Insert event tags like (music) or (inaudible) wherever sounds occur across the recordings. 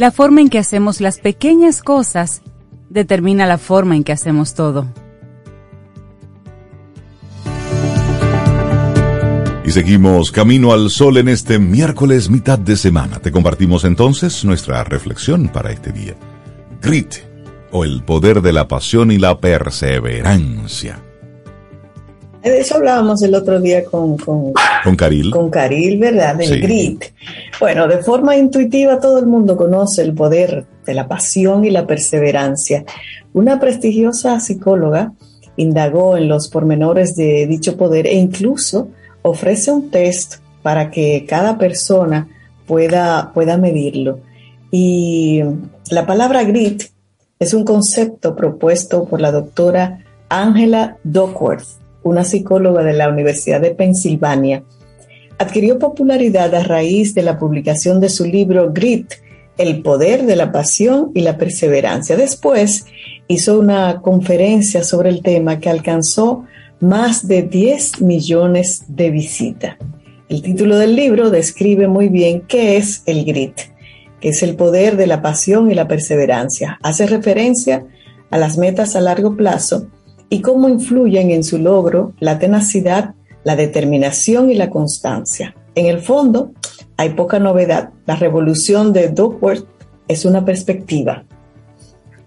La forma en que hacemos las pequeñas cosas determina la forma en que hacemos todo. Y seguimos camino al sol en este miércoles mitad de semana. Te compartimos entonces nuestra reflexión para este día. Grit, o el poder de la pasión y la perseverancia. De eso hablábamos el otro día con, con, Caril. Con Caril, ¿verdad? Del grit. Bueno, de forma intuitiva todo el mundo conoce el poder de la pasión y la perseverancia. Una prestigiosa psicóloga indagó en los pormenores de dicho poder e incluso ofrece un test para que cada persona pueda, pueda medirlo. Y la palabra grit es un concepto propuesto por la doctora Angela Duckworth una psicóloga de la Universidad de Pensilvania, adquirió popularidad a raíz de la publicación de su libro Grit, El poder de la pasión y la perseverancia. Después hizo una conferencia sobre el tema que alcanzó más de 10 millones de visitas. El título del libro describe muy bien qué es el grit, que es el poder de la pasión y la perseverancia. Hace referencia a las metas a largo plazo y cómo influyen en su logro la tenacidad, la determinación y la constancia. En el fondo, hay poca novedad. La revolución de Duckworth es una perspectiva.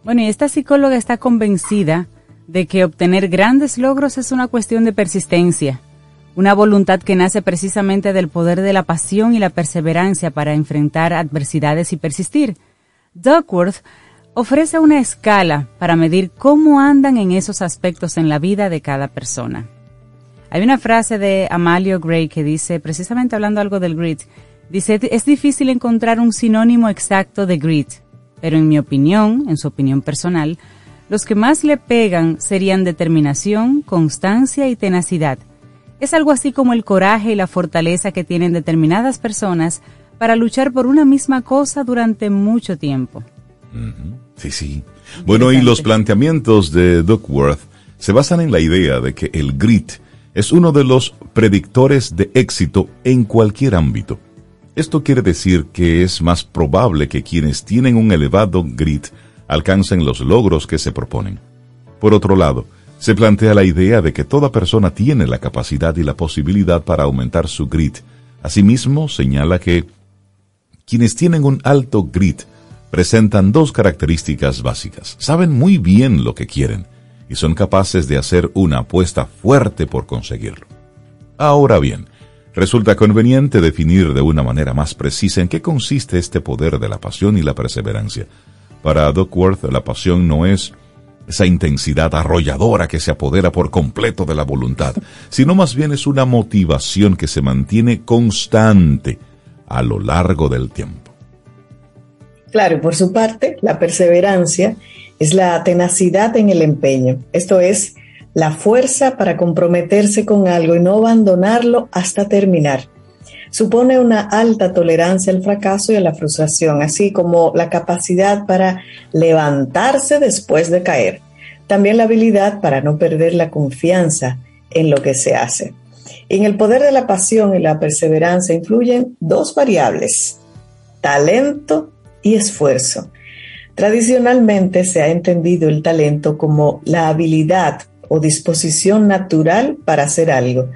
Bueno, y esta psicóloga está convencida de que obtener grandes logros es una cuestión de persistencia, una voluntad que nace precisamente del poder de la pasión y la perseverancia para enfrentar adversidades y persistir. Duckworth ofrece una escala para medir cómo andan en esos aspectos en la vida de cada persona. Hay una frase de Amalio Gray que dice, precisamente hablando algo del grit, dice, es difícil encontrar un sinónimo exacto de grit, pero en mi opinión, en su opinión personal, los que más le pegan serían determinación, constancia y tenacidad. Es algo así como el coraje y la fortaleza que tienen determinadas personas para luchar por una misma cosa durante mucho tiempo. Sí, sí. Bueno, y los planteamientos de Duckworth se basan en la idea de que el grit es uno de los predictores de éxito en cualquier ámbito. Esto quiere decir que es más probable que quienes tienen un elevado grit alcancen los logros que se proponen. Por otro lado, se plantea la idea de que toda persona tiene la capacidad y la posibilidad para aumentar su grit. Asimismo, señala que quienes tienen un alto grit presentan dos características básicas. Saben muy bien lo que quieren y son capaces de hacer una apuesta fuerte por conseguirlo. Ahora bien, resulta conveniente definir de una manera más precisa en qué consiste este poder de la pasión y la perseverancia. Para Duckworth, la pasión no es esa intensidad arrolladora que se apodera por completo de la voluntad, sino más bien es una motivación que se mantiene constante a lo largo del tiempo. Claro, por su parte, la perseverancia es la tenacidad en el empeño, esto es, la fuerza para comprometerse con algo y no abandonarlo hasta terminar. Supone una alta tolerancia al fracaso y a la frustración, así como la capacidad para levantarse después de caer. También la habilidad para no perder la confianza en lo que se hace. En el poder de la pasión y la perseverancia influyen dos variables, talento y esfuerzo. Tradicionalmente se ha entendido el talento como la habilidad o disposición natural para hacer algo.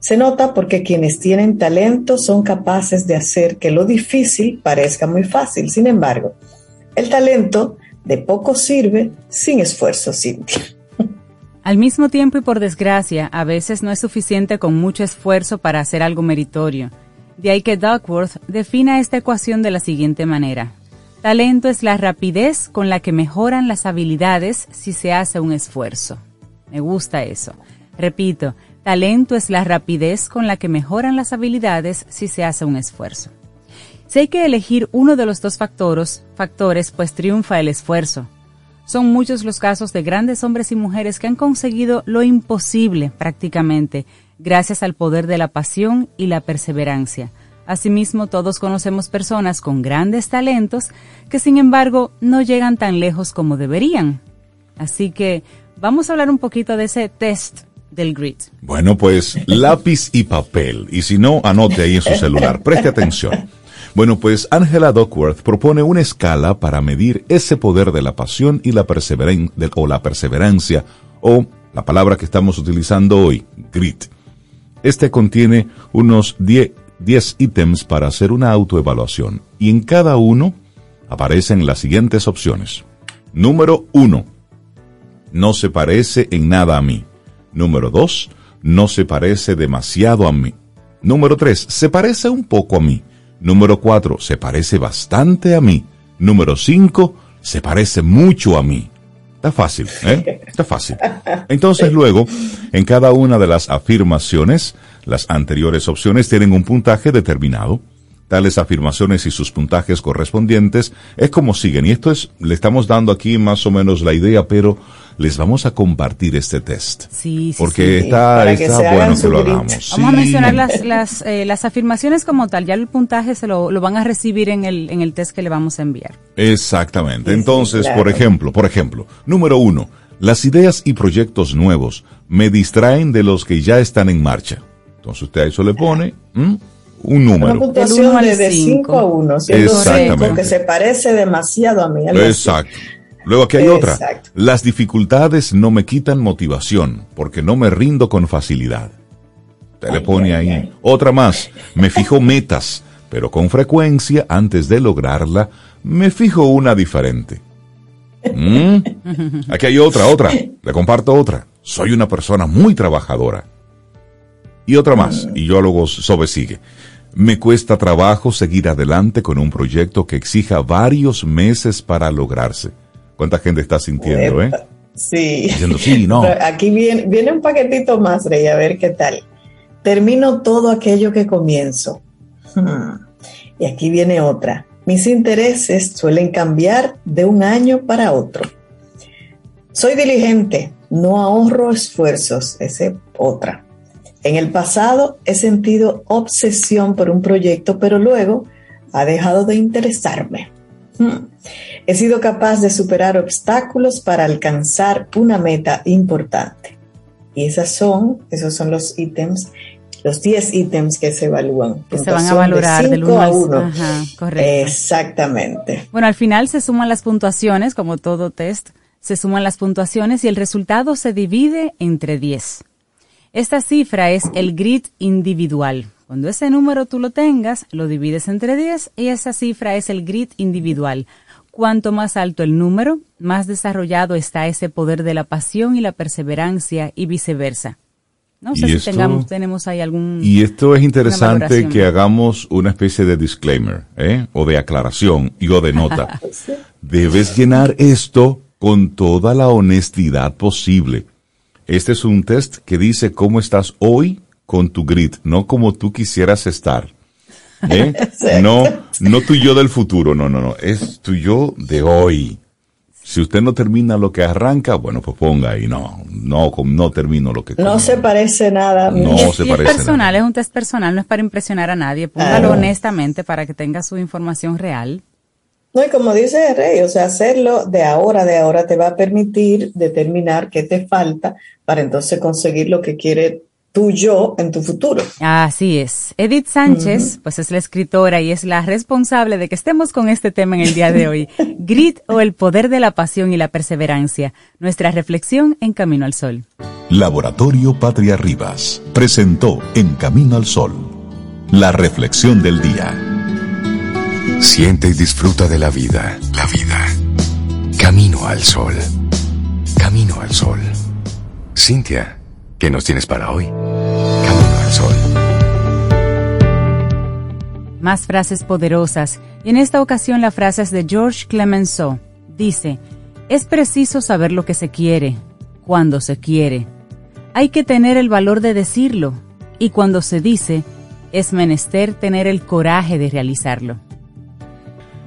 Se nota porque quienes tienen talento son capaces de hacer que lo difícil parezca muy fácil. Sin embargo, el talento de poco sirve sin esfuerzo, Cintia. Al mismo tiempo y por desgracia, a veces no es suficiente con mucho esfuerzo para hacer algo meritorio. De ahí que Duckworth defina esta ecuación de la siguiente manera. Talento es la rapidez con la que mejoran las habilidades si se hace un esfuerzo. Me gusta eso. Repito, Talento es la rapidez con la que mejoran las habilidades si se hace un esfuerzo. Si hay que elegir uno de los dos factores, factores, pues triunfa el esfuerzo. Son muchos los casos de grandes hombres y mujeres que han conseguido lo imposible prácticamente, gracias al poder de la pasión y la perseverancia. Asimismo, todos conocemos personas con grandes talentos que sin embargo no llegan tan lejos como deberían. Así que vamos a hablar un poquito de ese test del grit. Bueno, pues (laughs) lápiz y papel. Y si no, anote ahí en su celular. Preste atención. Bueno, pues Angela Duckworth propone una escala para medir ese poder de la pasión y la perseverancia, o la perseverancia, o la palabra que estamos utilizando hoy, grit. Este contiene unos 10 ítems para hacer una autoevaluación y en cada uno aparecen las siguientes opciones. Número 1. No se parece en nada a mí. Número 2. No se parece demasiado a mí. Número 3. Se parece un poco a mí. Número 4. Se parece bastante a mí. Número 5. Se parece mucho a mí. Está fácil, ¿eh? Está fácil. Entonces luego, en cada una de las afirmaciones, las anteriores opciones tienen un puntaje determinado. Tales afirmaciones y sus puntajes correspondientes es como siguen. Y esto es, le estamos dando aquí más o menos la idea, pero les vamos a compartir este test. Sí, sí, Porque está, bueno que lo hagamos. Vamos a mencionar las, las, eh, las, afirmaciones como tal, ya el puntaje se lo, lo, van a recibir en el, en el test que le vamos a enviar. Exactamente. Entonces, por ejemplo, por ejemplo, número uno, las ideas y proyectos nuevos me distraen de los que ya están en marcha. Entonces usted a eso le pone un número. Una puntuación de 5 a 1, Exactamente. que se parece demasiado a mí. Exacto. Luego aquí hay otra. Las dificultades no me quitan motivación porque no me rindo con facilidad. Te le pone ahí. Otra más. Me fijo metas, pero con frecuencia, antes de lograrla, me fijo una diferente. ¿Mm? Aquí hay otra, otra. Le comparto otra. Soy una persona muy trabajadora. Y otra más. Y yo luego sobre sigue. Me cuesta trabajo seguir adelante con un proyecto que exija varios meses para lograrse. ¿Cuánta gente está sintiendo, eh? Sí. Diciendo, sí, no. (laughs) aquí viene, viene un paquetito más, Rey, a ver qué tal. Termino todo aquello que comienzo. Hmm. Y aquí viene otra. Mis intereses suelen cambiar de un año para otro. Soy diligente, no ahorro esfuerzos. Esa otra. En el pasado he sentido obsesión por un proyecto, pero luego ha dejado de interesarme. Hmm. He sido capaz de superar obstáculos para alcanzar una meta importante. Y esas son, esos son los ítems, los 10 ítems que se evalúan. Que se van a valorar del 1 a 1. Ajá, correcto. Exactamente. Bueno, al final se suman las puntuaciones, como todo test, se suman las puntuaciones y el resultado se divide entre 10. Esta cifra es el grid individual. Cuando ese número tú lo tengas, lo divides entre 10 y esa cifra es el grid individual. Cuanto más alto el número, más desarrollado está ese poder de la pasión y la perseverancia y viceversa. No sé si tengamos, tenemos ahí algún... Y esto es interesante que hagamos una especie de disclaimer, ¿eh? o de aclaración y o de nota. (laughs) Debes llenar esto con toda la honestidad posible. Este es un test que dice cómo estás hoy con tu grit, no como tú quisieras estar. ¿eh? (laughs) No, no tu yo del futuro, no, no, no, es tu yo de hoy. Si usted no termina lo que arranca, bueno, pues ponga ahí, no, no, no termino lo que... No se parece nada. No se parece es personal, es un test personal, no es para impresionar a nadie. Póngalo honestamente para que tenga su información real. No, y como dice Rey, o sea, hacerlo de ahora, de ahora te va a permitir determinar qué te falta para entonces conseguir lo que quiere tu yo en tu futuro. Así es. Edith Sánchez, pues es la escritora y es la responsable de que estemos con este tema en el día de hoy. (laughs) Grit o el poder de la pasión y la perseverancia. Nuestra reflexión en Camino al Sol. Laboratorio Patria Rivas presentó En Camino al Sol. La reflexión del día. Siente y disfruta de la vida. La vida. Camino al sol. Camino al sol. Cintia, ¿qué nos tienes para hoy? Camino al sol. Más frases poderosas. Y en esta ocasión la frase es de George Clemenceau. Dice, es preciso saber lo que se quiere, cuando se quiere. hay que tener el valor de decirlo, y cuando se dice, es menester tener el coraje de realizarlo.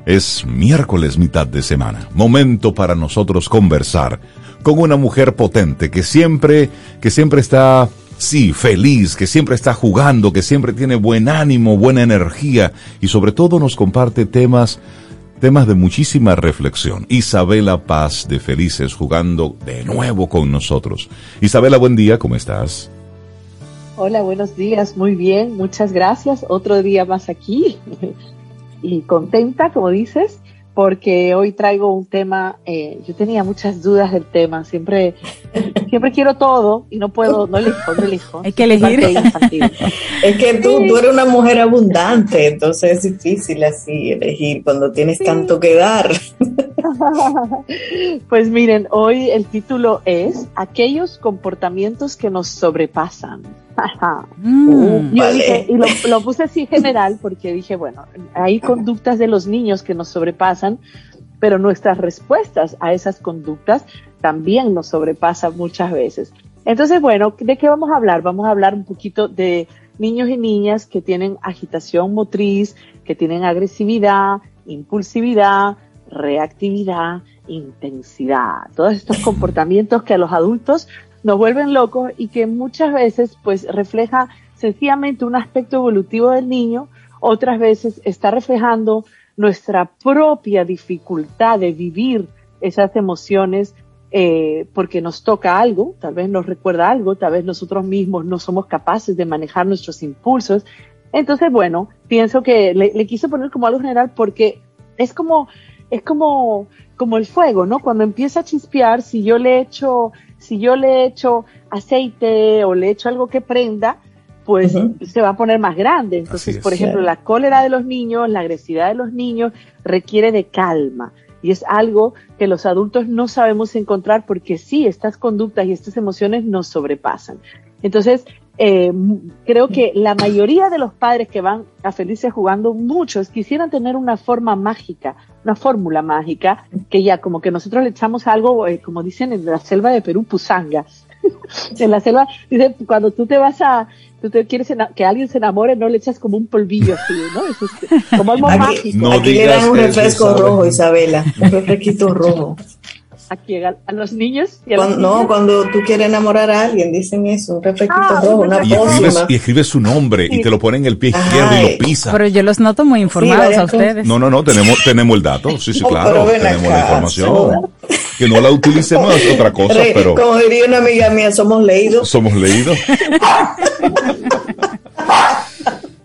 Es miércoles mitad de semana, momento para nosotros conversar con una mujer potente que siempre, que siempre está, sí, feliz, que siempre está jugando, que siempre tiene buen ánimo, buena energía y sobre todo nos comparte temas, temas de muchísima reflexión. Isabela Paz de Felices jugando de nuevo con nosotros. Isabela, buen día, ¿cómo estás? Hola, buenos días, muy bien, muchas gracias. Otro día más aquí. Y contenta, como dices, porque hoy traigo un tema, eh, yo tenía muchas dudas del tema, siempre, (laughs) siempre quiero todo y no puedo, no elijo, no elijo. Hay que elegir. (laughs) es que tú, tú eres una mujer abundante, entonces es difícil así elegir cuando tienes tanto que dar. (laughs) pues miren, hoy el título es Aquellos comportamientos que nos sobrepasan. Mm. y lo, lo, puse así general porque dije, bueno, hay conductas de los niños que nos sobrepasan, pero nuestras respuestas a esas conductas también nos sobrepasan muchas veces. Entonces, bueno, ¿de qué vamos a hablar? Vamos a hablar un poquito de niños y niñas que tienen agitación motriz, que tienen agresividad, impulsividad, reactividad, intensidad, todos estos comportamientos que a los adultos nos vuelven locos y que muchas veces pues refleja sencillamente un aspecto evolutivo del niño, otras veces está reflejando nuestra propia dificultad de vivir esas emociones eh, porque nos toca algo, tal vez nos recuerda algo, tal vez nosotros mismos no somos capaces de manejar nuestros impulsos. Entonces, bueno, pienso que le, le quise poner como algo general porque es como, es como, como el fuego, ¿no? Cuando empieza a chispear, si yo le echo si yo le echo aceite o le echo algo que prenda, pues se va a poner más grande. Entonces, por ejemplo, la cólera de los niños, la agresividad de los niños requiere de calma. Y es algo que los adultos no sabemos encontrar porque sí, estas conductas y estas emociones nos sobrepasan. Entonces, eh, creo que la mayoría de los padres que van a Felices jugando, muchos quisieran tener una forma mágica, una fórmula mágica, que ya como que nosotros le echamos algo, eh, como dicen en la selva de Perú, pusanga. (laughs) en la selva, dice, cuando tú te vas a, tú te quieres que alguien se enamore, no le echas como un polvillo así, ¿no? Eso es como algo mágico. No Aquí le dan un refresco rojo, Isabela, un refresquito rojo (laughs) aquí a, los niños. Y no, cuando tú quieres enamorar a alguien, dicen eso, un refresquito ah, rojo, una y escribes, y escribes su nombre y te lo ponen en el pie izquierdo y lo pisa. Pero yo los noto muy informados a ustedes. No, no, no, tenemos, tenemos el dato, sí, sí, (laughs) claro, tenemos la información. Que no la utilicemos (laughs) es otra cosa, pero... Como diría una amiga mía, somos leídos. Somos leídos. (laughs)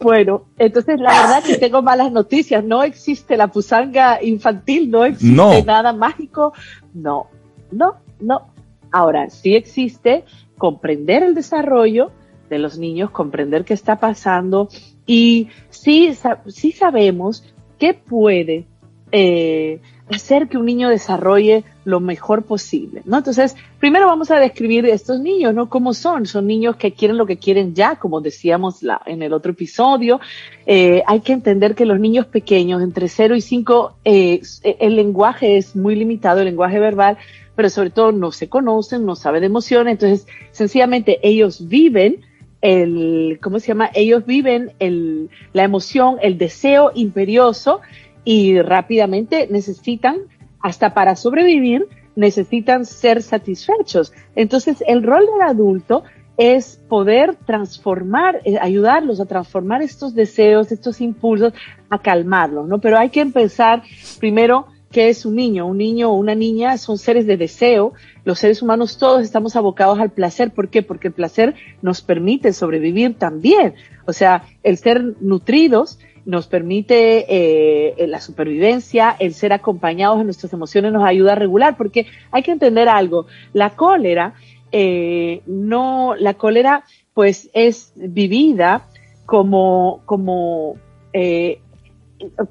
Bueno, entonces la verdad que tengo malas noticias. No existe la pusanga infantil, no existe nada mágico. No, no, no. Ahora, sí existe comprender el desarrollo de los niños, comprender qué está pasando y sí, sí sabemos qué puede eh, hacer que un niño desarrolle lo mejor posible, ¿no? Entonces, primero vamos a describir estos niños, ¿no? ¿Cómo son? Son niños que quieren lo que quieren ya, como decíamos la, en el otro episodio. Eh, hay que entender que los niños pequeños, entre 0 y 5, eh, el lenguaje es muy limitado, el lenguaje verbal, pero sobre todo no se conocen, no saben de emociones, entonces, sencillamente ellos viven el, ¿cómo se llama? Ellos viven el, la emoción, el deseo imperioso, y rápidamente necesitan, hasta para sobrevivir, necesitan ser satisfechos. Entonces, el rol del adulto es poder transformar, eh, ayudarlos a transformar estos deseos, estos impulsos, a calmarlos, ¿no? Pero hay que empezar primero ¿qué es un niño? Un niño o una niña son seres de deseo. Los seres humanos todos estamos abocados al placer. ¿Por qué? Porque el placer nos permite sobrevivir también. O sea, el ser nutridos nos permite eh, la supervivencia, el ser acompañados en nuestras emociones nos ayuda a regular, porque hay que entender algo, la cólera, eh, no, la cólera pues es vivida como, como eh,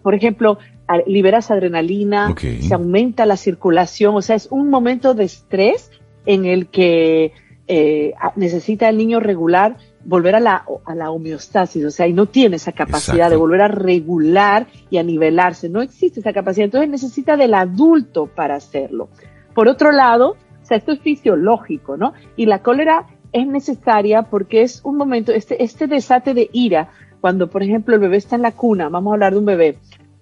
por ejemplo, liberas adrenalina, se aumenta la circulación, o sea, es un momento de estrés en el que necesita el niño regular volver a la, a la homeostasis, o sea, y no tiene esa capacidad de volver a regular y a nivelarse, no existe esa capacidad, entonces necesita del adulto para hacerlo. Por otro lado, o sea, esto es fisiológico, ¿no? Y la cólera es necesaria porque es un momento, este, este desate de ira, cuando por ejemplo el bebé está en la cuna, vamos a hablar de un bebé,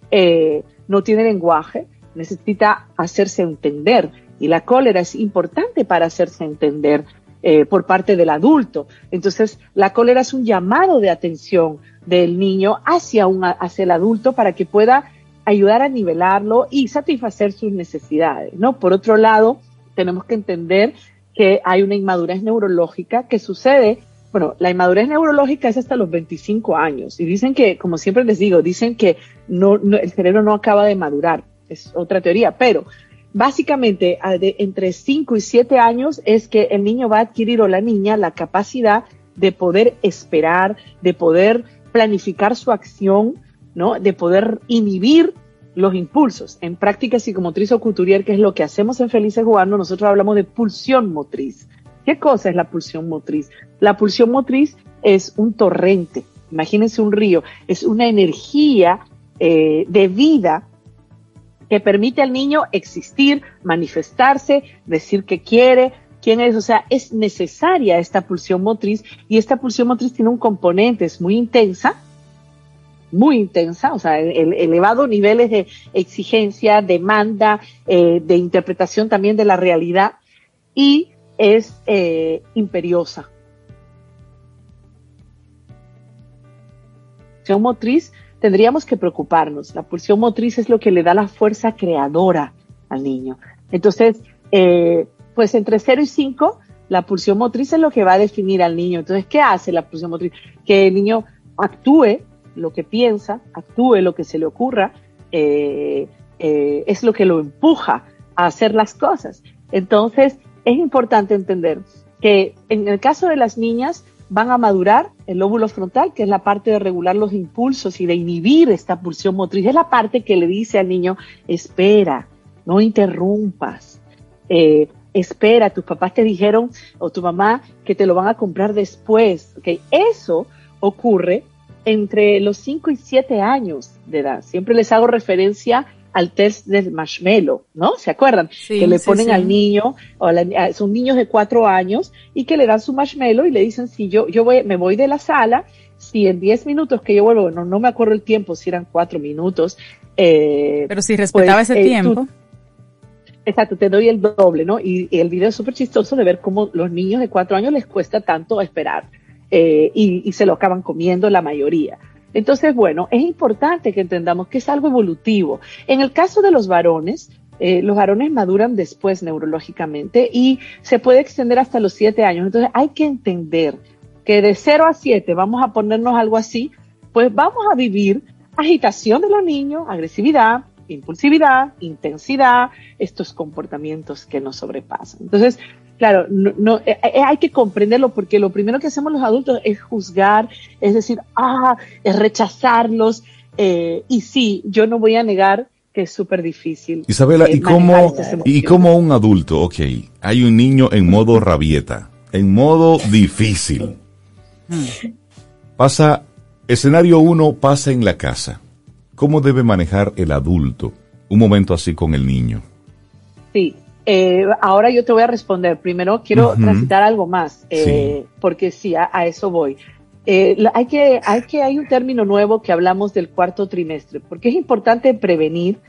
eh, no tiene lenguaje, necesita hacerse entender y la cólera es importante para hacerse entender eh, por parte del adulto. Entonces, la cólera es un llamado de atención del niño hacia, un, hacia el adulto para que pueda ayudar a nivelarlo y satisfacer sus necesidades, ¿no? Por otro lado, tenemos que entender que hay una inmadurez neurológica que sucede, bueno, la inmadurez neurológica es hasta los 25 años y dicen que, como siempre les digo, dicen que no, el cerebro no acaba de madurar, es otra teoría, pero básicamente entre 5 y 7 años es que el niño va a adquirir o la niña la capacidad de poder esperar, de poder planificar su acción, ¿no? De poder inhibir los impulsos. En práctica psicomotriz o couturier, que es lo que hacemos en Felices Jugando, nosotros hablamos de pulsión motriz. ¿Qué cosa es la pulsión motriz? La pulsión motriz es un torrente, imagínense un río, es una energía eh, de vida que permite al niño existir, manifestarse, decir que quiere, quién es, o sea, es necesaria esta pulsión motriz y esta pulsión motriz tiene un componente, es muy intensa, muy intensa, o sea, el, elevados niveles de exigencia, demanda, eh, de interpretación también de la realidad y es eh, imperiosa. Motriz tendríamos que preocuparnos. La pulsión motriz es lo que le da la fuerza creadora al niño. Entonces, eh, pues entre 0 y 5, la pulsión motriz es lo que va a definir al niño. Entonces, ¿qué hace la pulsión motriz? Que el niño actúe lo que piensa, actúe lo que se le ocurra, eh, eh, es lo que lo empuja a hacer las cosas. Entonces, es importante entender que en el caso de las niñas van a madurar el lóbulo frontal, que es la parte de regular los impulsos y de inhibir esta pulsión motriz. Es la parte que le dice al niño, espera, no interrumpas. Eh, espera, tus papás te dijeron o tu mamá que te lo van a comprar después. Okay? Eso ocurre entre los 5 y 7 años de edad. Siempre les hago referencia al test del marshmallow, ¿no? ¿Se acuerdan? que le ponen al niño, o son niños de 4 años, y que le dan su marshmallow y le dicen, si yo, yo voy, me voy de la sala, si en 10 minutos que yo vuelvo, no, no me acuerdo el tiempo, si eran 4 minutos. Eh, Pero si respetaba pues, ese eh, tiempo. exacto, te doy el doble, ¿no? Y, el video es súper chistoso de ver cómo los niños de 4 años les cuesta tanto esperar. Eh, y, se lo acaban comiendo la mayoría. Entonces, bueno, es importante que entendamos que es algo evolutivo. En el caso de los varones, eh, los varones maduran después neurológicamente y se puede extender hasta los siete años. Entonces, hay que entender que de 0 a 7, vamos a ponernos algo así, pues vamos a vivir agitación de los niños, agresividad, impulsividad, intensidad, estos comportamientos que nos sobrepasan. Entonces, Claro, no, eh, eh, hay que comprenderlo porque lo primero que hacemos los adultos es juzgar, es decir, ah, es rechazarlos. Eh, y sí, yo no voy a negar que es súper difícil. Isabela, ¿y cómo, ¿y cómo un adulto, ok, hay un niño en modo rabieta, en modo difícil? Hmm. Pasa, escenario uno pasa en la casa. ¿Cómo debe manejar el adulto un momento así con el niño? Sí, eh, ahora yo te voy a responder. Primero quiero transitar algo más, eh, porque sí, a, eso voy. Eh, hay que, hay que, hay un término nuevo que hablamos del cuarto trimestre, porque es importante prevenir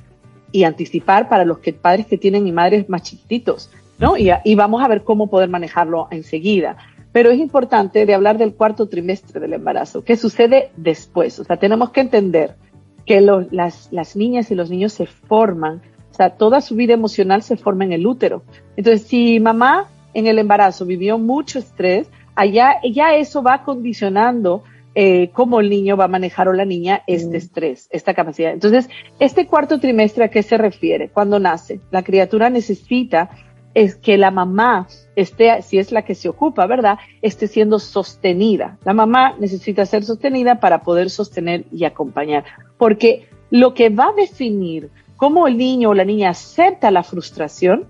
y anticipar para los que, padres que tienen y madres más chiquititos, ¿no? Y, y vamos a ver cómo poder manejarlo enseguida. Pero es importante de hablar del cuarto trimestre del embarazo, ¿Qué sucede después. O sea, tenemos que entender que las, las niñas y los niños se forman o sea, toda su vida emocional se forma en el útero. Entonces, si mamá en el embarazo vivió mucho estrés, allá ya eso va condicionando eh, cómo el niño va a manejar o la niña este estrés, esta capacidad. Entonces, este cuarto trimestre a qué se refiere? Cuando nace, la criatura necesita es que la mamá esté, si es la que se ocupa, ¿verdad?, esté siendo sostenida. La mamá necesita ser sostenida para poder sostener y acompañar, porque lo que va a definir cómo el niño o la niña acepta la frustración,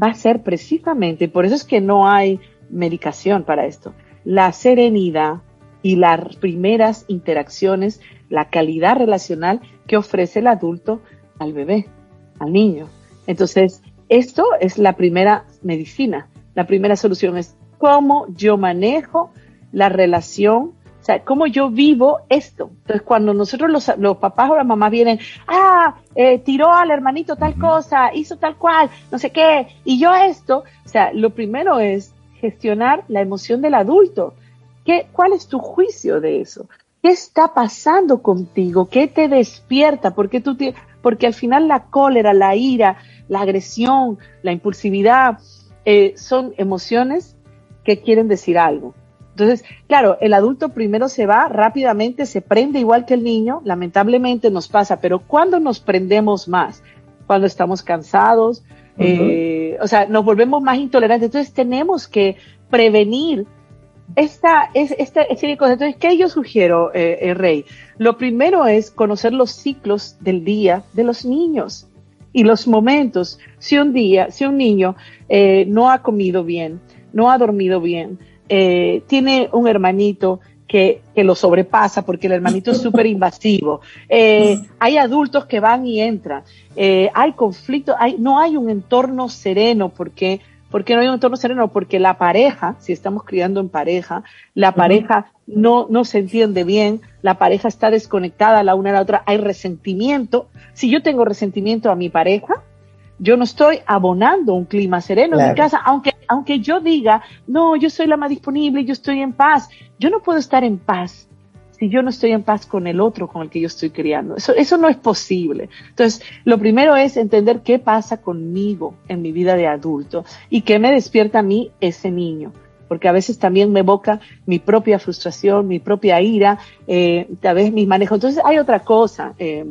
va a ser precisamente, por eso es que no hay medicación para esto, la serenidad y las primeras interacciones, la calidad relacional que ofrece el adulto al bebé, al niño. Entonces, esto es la primera medicina. La primera solución es cómo yo manejo la relación, sea, cómo yo vivo esto. Entonces, cuando nosotros los, los papás o las mamás vienen, ah, eh, tiró al hermanito tal cosa, hizo tal cual, no sé qué, y yo esto, o sea, lo primero es gestionar la emoción del adulto. ¿Qué, ¿Cuál es tu juicio de eso? ¿Qué está pasando contigo? ¿Qué te despierta? Porque tú porque al final la cólera, la ira, la agresión, la impulsividad eh, son emociones que quieren decir algo. Entonces, claro, el adulto primero se va rápidamente, se prende igual que el niño, lamentablemente nos pasa, pero ¿cuándo nos prendemos más? Cuando estamos cansados, eh, o sea, nos volvemos más intolerantes. Entonces, tenemos que prevenir esta, es, esta de cosas. Entonces, ¿qué yo sugiero, eh, Rey? Lo primero es conocer los ciclos del día de los niños y los momentos. Si un día, si un niño eh, no ha comido bien, no ha dormido bien, eh, tiene un hermanito que, que, lo sobrepasa porque el hermanito es (laughs) súper invasivo. Eh, hay adultos que van y entran. Eh, hay conflicto, hay, no hay un entorno sereno porque ¿Por qué no hay un entorno sereno? Porque la pareja, si estamos criando en pareja, la pareja no, no se entiende bien, la pareja está desconectada la una a la otra, hay resentimiento. Si yo tengo resentimiento a mi pareja, yo no estoy abonando un clima sereno en mi casa, aunque, aunque yo diga, no, yo soy la más disponible, yo estoy en paz. Yo no puedo estar en paz si yo no estoy en paz con el otro con el que yo estoy criando. Eso, eso no es posible. Entonces, lo primero es entender qué pasa conmigo en mi vida de adulto y qué me despierta a mí ese niño. Porque a veces también me evoca mi propia frustración, mi propia ira, eh, a veces mis manejos. Entonces, hay otra cosa. Eh,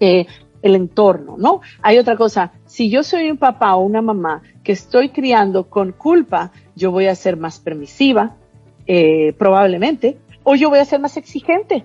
eh, el entorno, ¿no? Hay otra cosa, si yo soy un papá o una mamá que estoy criando con culpa, yo voy a ser más permisiva, eh, probablemente, o yo voy a ser más exigente.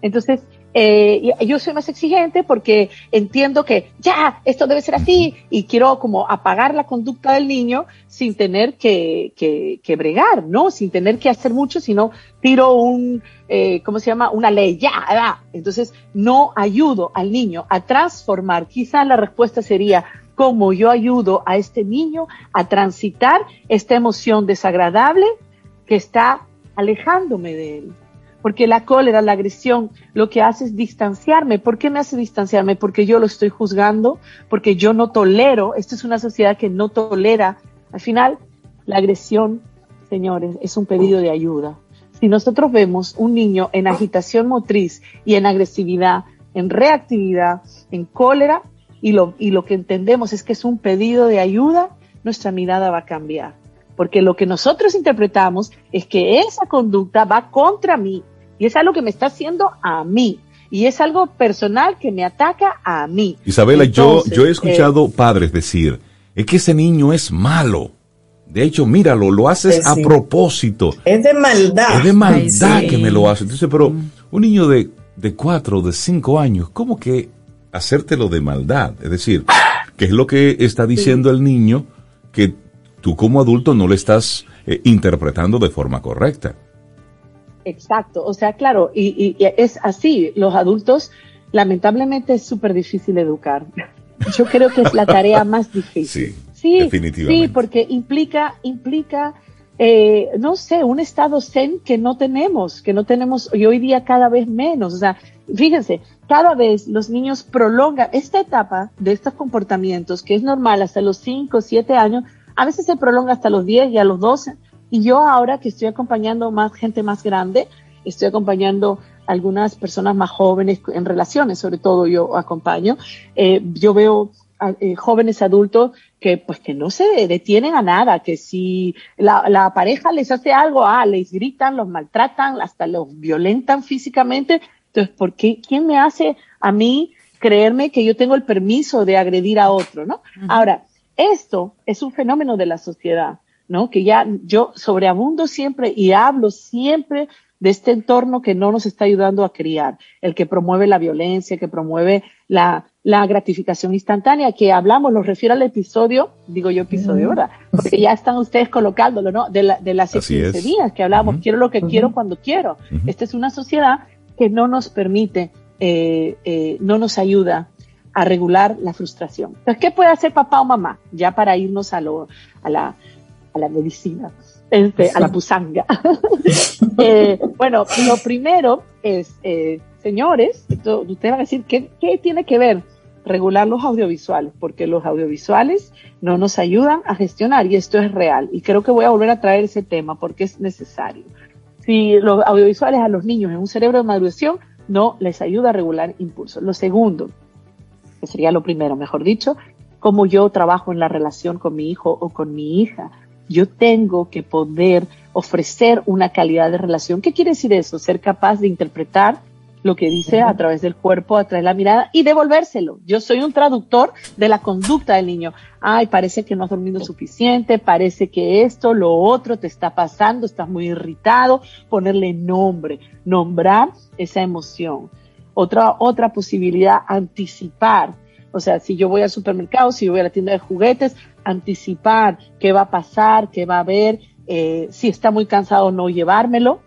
Entonces, eh, yo soy más exigente porque entiendo que ya, esto debe ser así y quiero como apagar la conducta del niño sin tener que, que, que bregar, ¿no? Sin tener que hacer mucho, sino tiro un, eh, ¿cómo se llama? Una ley, ya, Entonces, no ayudo al niño a transformar. Quizás la respuesta sería, ¿cómo yo ayudo a este niño a transitar esta emoción desagradable que está alejándome de él? Porque la cólera, la agresión, lo que hace es distanciarme. ¿Por qué me hace distanciarme? Porque yo lo estoy juzgando, porque yo no tolero, esta es una sociedad que no tolera. Al final, la agresión, señores, es un pedido de ayuda. Si nosotros vemos un niño en agitación motriz y en agresividad, en reactividad, en cólera, y lo, y lo que entendemos es que es un pedido de ayuda, nuestra mirada va a cambiar. Porque lo que nosotros interpretamos es que esa conducta va contra mí, y es algo que me está haciendo a mí. Y es algo personal que me ataca a mí. Isabela, yo, yo he escuchado eh, padres decir, es que ese niño es malo. De hecho, míralo, lo haces pues a propósito. Es de maldad. Es de maldad que me lo hace. Entonces, pero mm. un niño de, de cuatro, de cinco años, ¿cómo que hacértelo de maldad? Es decir, ¿qué es lo que está diciendo el niño que tú como adulto no le estás eh, interpretando de forma correcta? Exacto, o sea, claro, y, es así, los adultos lamentablemente es súper difícil educar. Yo creo que es la tarea (laughs) más difícil. Sí, sí definitivamente. Sí, porque implica, implica, eh, no sé, un estado zen que no tenemos, que no tenemos, y hoy día cada vez menos. O sea, fíjense, cada vez los niños prolongan esta etapa de estos comportamientos, que es normal hasta los 5, 7 años, a veces se prolonga hasta los 10 y a los 12 y yo ahora que estoy acompañando más gente más grande, estoy acompañando algunas personas más jóvenes en relaciones, sobre todo yo acompaño, eh, yo veo eh, jóvenes adultos que pues que no se detienen a nada, que si la, la, pareja les hace algo, ah, les gritan, los maltratan, hasta los violentan físicamente. Entonces, ¿por qué? ¿Quién me hace a mí creerme que yo tengo el permiso de agredir a otro, no? Ahora, esto es un fenómeno de la sociedad. ¿No? Que ya yo sobreabundo siempre y hablo siempre de este entorno que no nos está ayudando a criar, el que promueve la violencia, que promueve la, la gratificación instantánea, que hablamos, lo refiero al episodio, digo yo episodio, ¿verdad? Porque ya están ustedes colocándolo, ¿no? De, la, de las 15 días que hablamos, quiero lo que quiero cuando quiero. Esta es una sociedad que no nos permite, eh, eh, no nos ayuda a regular la frustración. Entonces, ¿qué puede hacer papá o mamá? Ya para irnos a, lo, a la a la medicina, este, a la pusanga. (laughs) Eh, bueno, lo primero es, eh, señores, ustedes van a decir, ¿qué, ¿qué tiene que ver regular los audiovisuales? Porque los audiovisuales no nos ayudan a gestionar y esto es real. Y creo que voy a volver a traer ese tema porque es necesario. Si los audiovisuales a los niños en un cerebro de maduración no les ayuda a regular impulsos. Lo segundo, que sería lo primero, mejor dicho, cómo yo trabajo en la relación con mi hijo o con mi hija. Yo tengo que poder ofrecer una calidad de relación. ¿Qué quiere decir eso? Ser capaz de interpretar lo que dice a través del cuerpo, a través de la mirada y devolvérselo. Yo soy un traductor de la conducta del niño. Ay, parece que no has dormido suficiente, parece que esto, lo otro te está pasando, estás muy irritado. Ponerle nombre, nombrar esa emoción. Otra, otra posibilidad, anticipar. O sea, si yo voy al supermercado, si yo voy a la tienda de juguetes, anticipar qué va a pasar, qué va a haber, eh, si está muy cansado, no llevármelo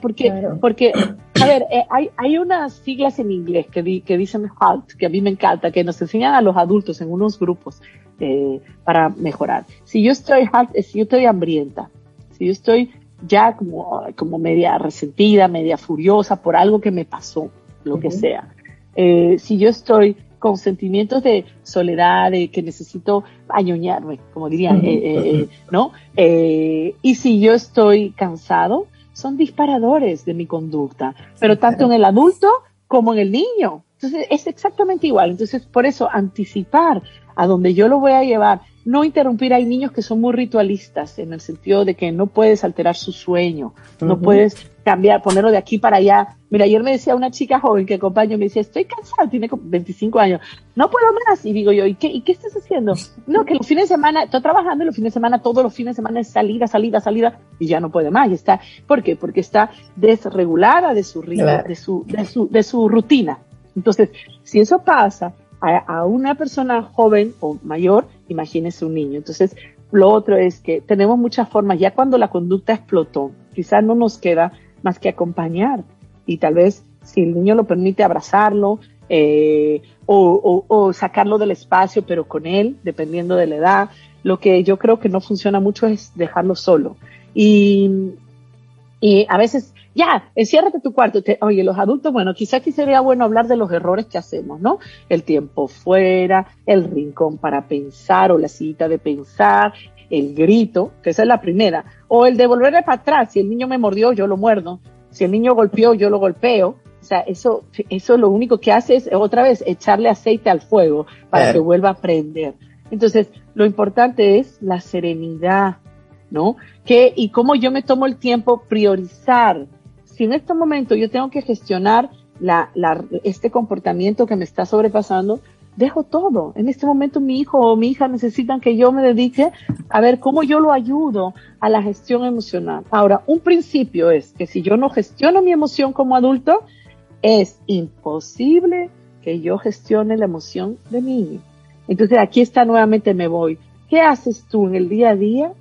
porque, porque a ver, eh, hay, hay unas siglas en inglés que, que dicen HALT, que a mí me encanta, que nos enseñan a los adultos en unos grupos eh, para mejorar. Si yo estoy HALT, si yo estoy hambrienta, si yo estoy ya como, como media resentida, media furiosa por algo que me pasó, lo que sea. Eh, si yo estoy con sentimientos de soledad, de que necesito añoñarme, como dirían, ¿no? y si yo estoy cansado, son disparadores de mi conducta, pero tanto en el adulto como en el niño. Entonces es exactamente igual. Entonces por eso anticipar a donde yo lo voy a llevar, no interrumpir. Hay niños que son muy ritualistas en el sentido de que no puedes alterar su sueño, no puedes cambiar, ponerlo de aquí para allá. Mira, ayer me decía una chica joven que acompaño, me decía, estoy cansada, tiene 25 años, no puedo más. Y digo yo, ¿y qué, ¿y qué estás haciendo? No, que los fines de semana, estoy trabajando y los fines de semana, todos los fines de semana es salida, salida, salida, y ya no puede más. Y está, ¿Por qué? Porque está desregulada de su ritmo, de, su, de, su, de su rutina. Entonces, si eso pasa a, una persona joven o mayor, imagínese un niño. Entonces, lo otro es que tenemos muchas formas, ya cuando la conducta explotó, quizás no nos queda más que acompañar y tal vez si el niño lo permite abrazarlo eh, o, sacarlo del espacio, pero con él, dependiendo de la edad. Lo que yo creo que no funciona mucho es dejarlo solo. Y a veces, ya, enciérrate tu cuarto. oye, los adultos, bueno, quizás aquí sería bueno hablar de los errores que hacemos, ¿no? El tiempo fuera, el rincón para pensar o la cita de pensar, el grito, que esa es la primera, o el devolverle para atrás, si el niño me mordió, yo lo muerdo, si el niño golpeó, yo lo golpeo, o sea, eso, eso lo único que hace es otra vez echarle aceite al fuego para que vuelva a prender. Entonces, lo importante es la serenidad, ¿no? Que, y cómo yo me tomo el tiempo priorizar. Si en este momento yo tengo que gestionar la, la, este comportamiento que me está sobrepasando, dejo todo. En este momento mi hijo o mi hija necesitan que yo me dedique a ver cómo yo lo ayudo a la gestión emocional. Ahora, un principio es que si yo no gestiono mi emoción como adulto, es imposible que yo gestione la emoción de mi niño. Entonces aquí está nuevamente me voy. ¿Qué haces tú en el día a día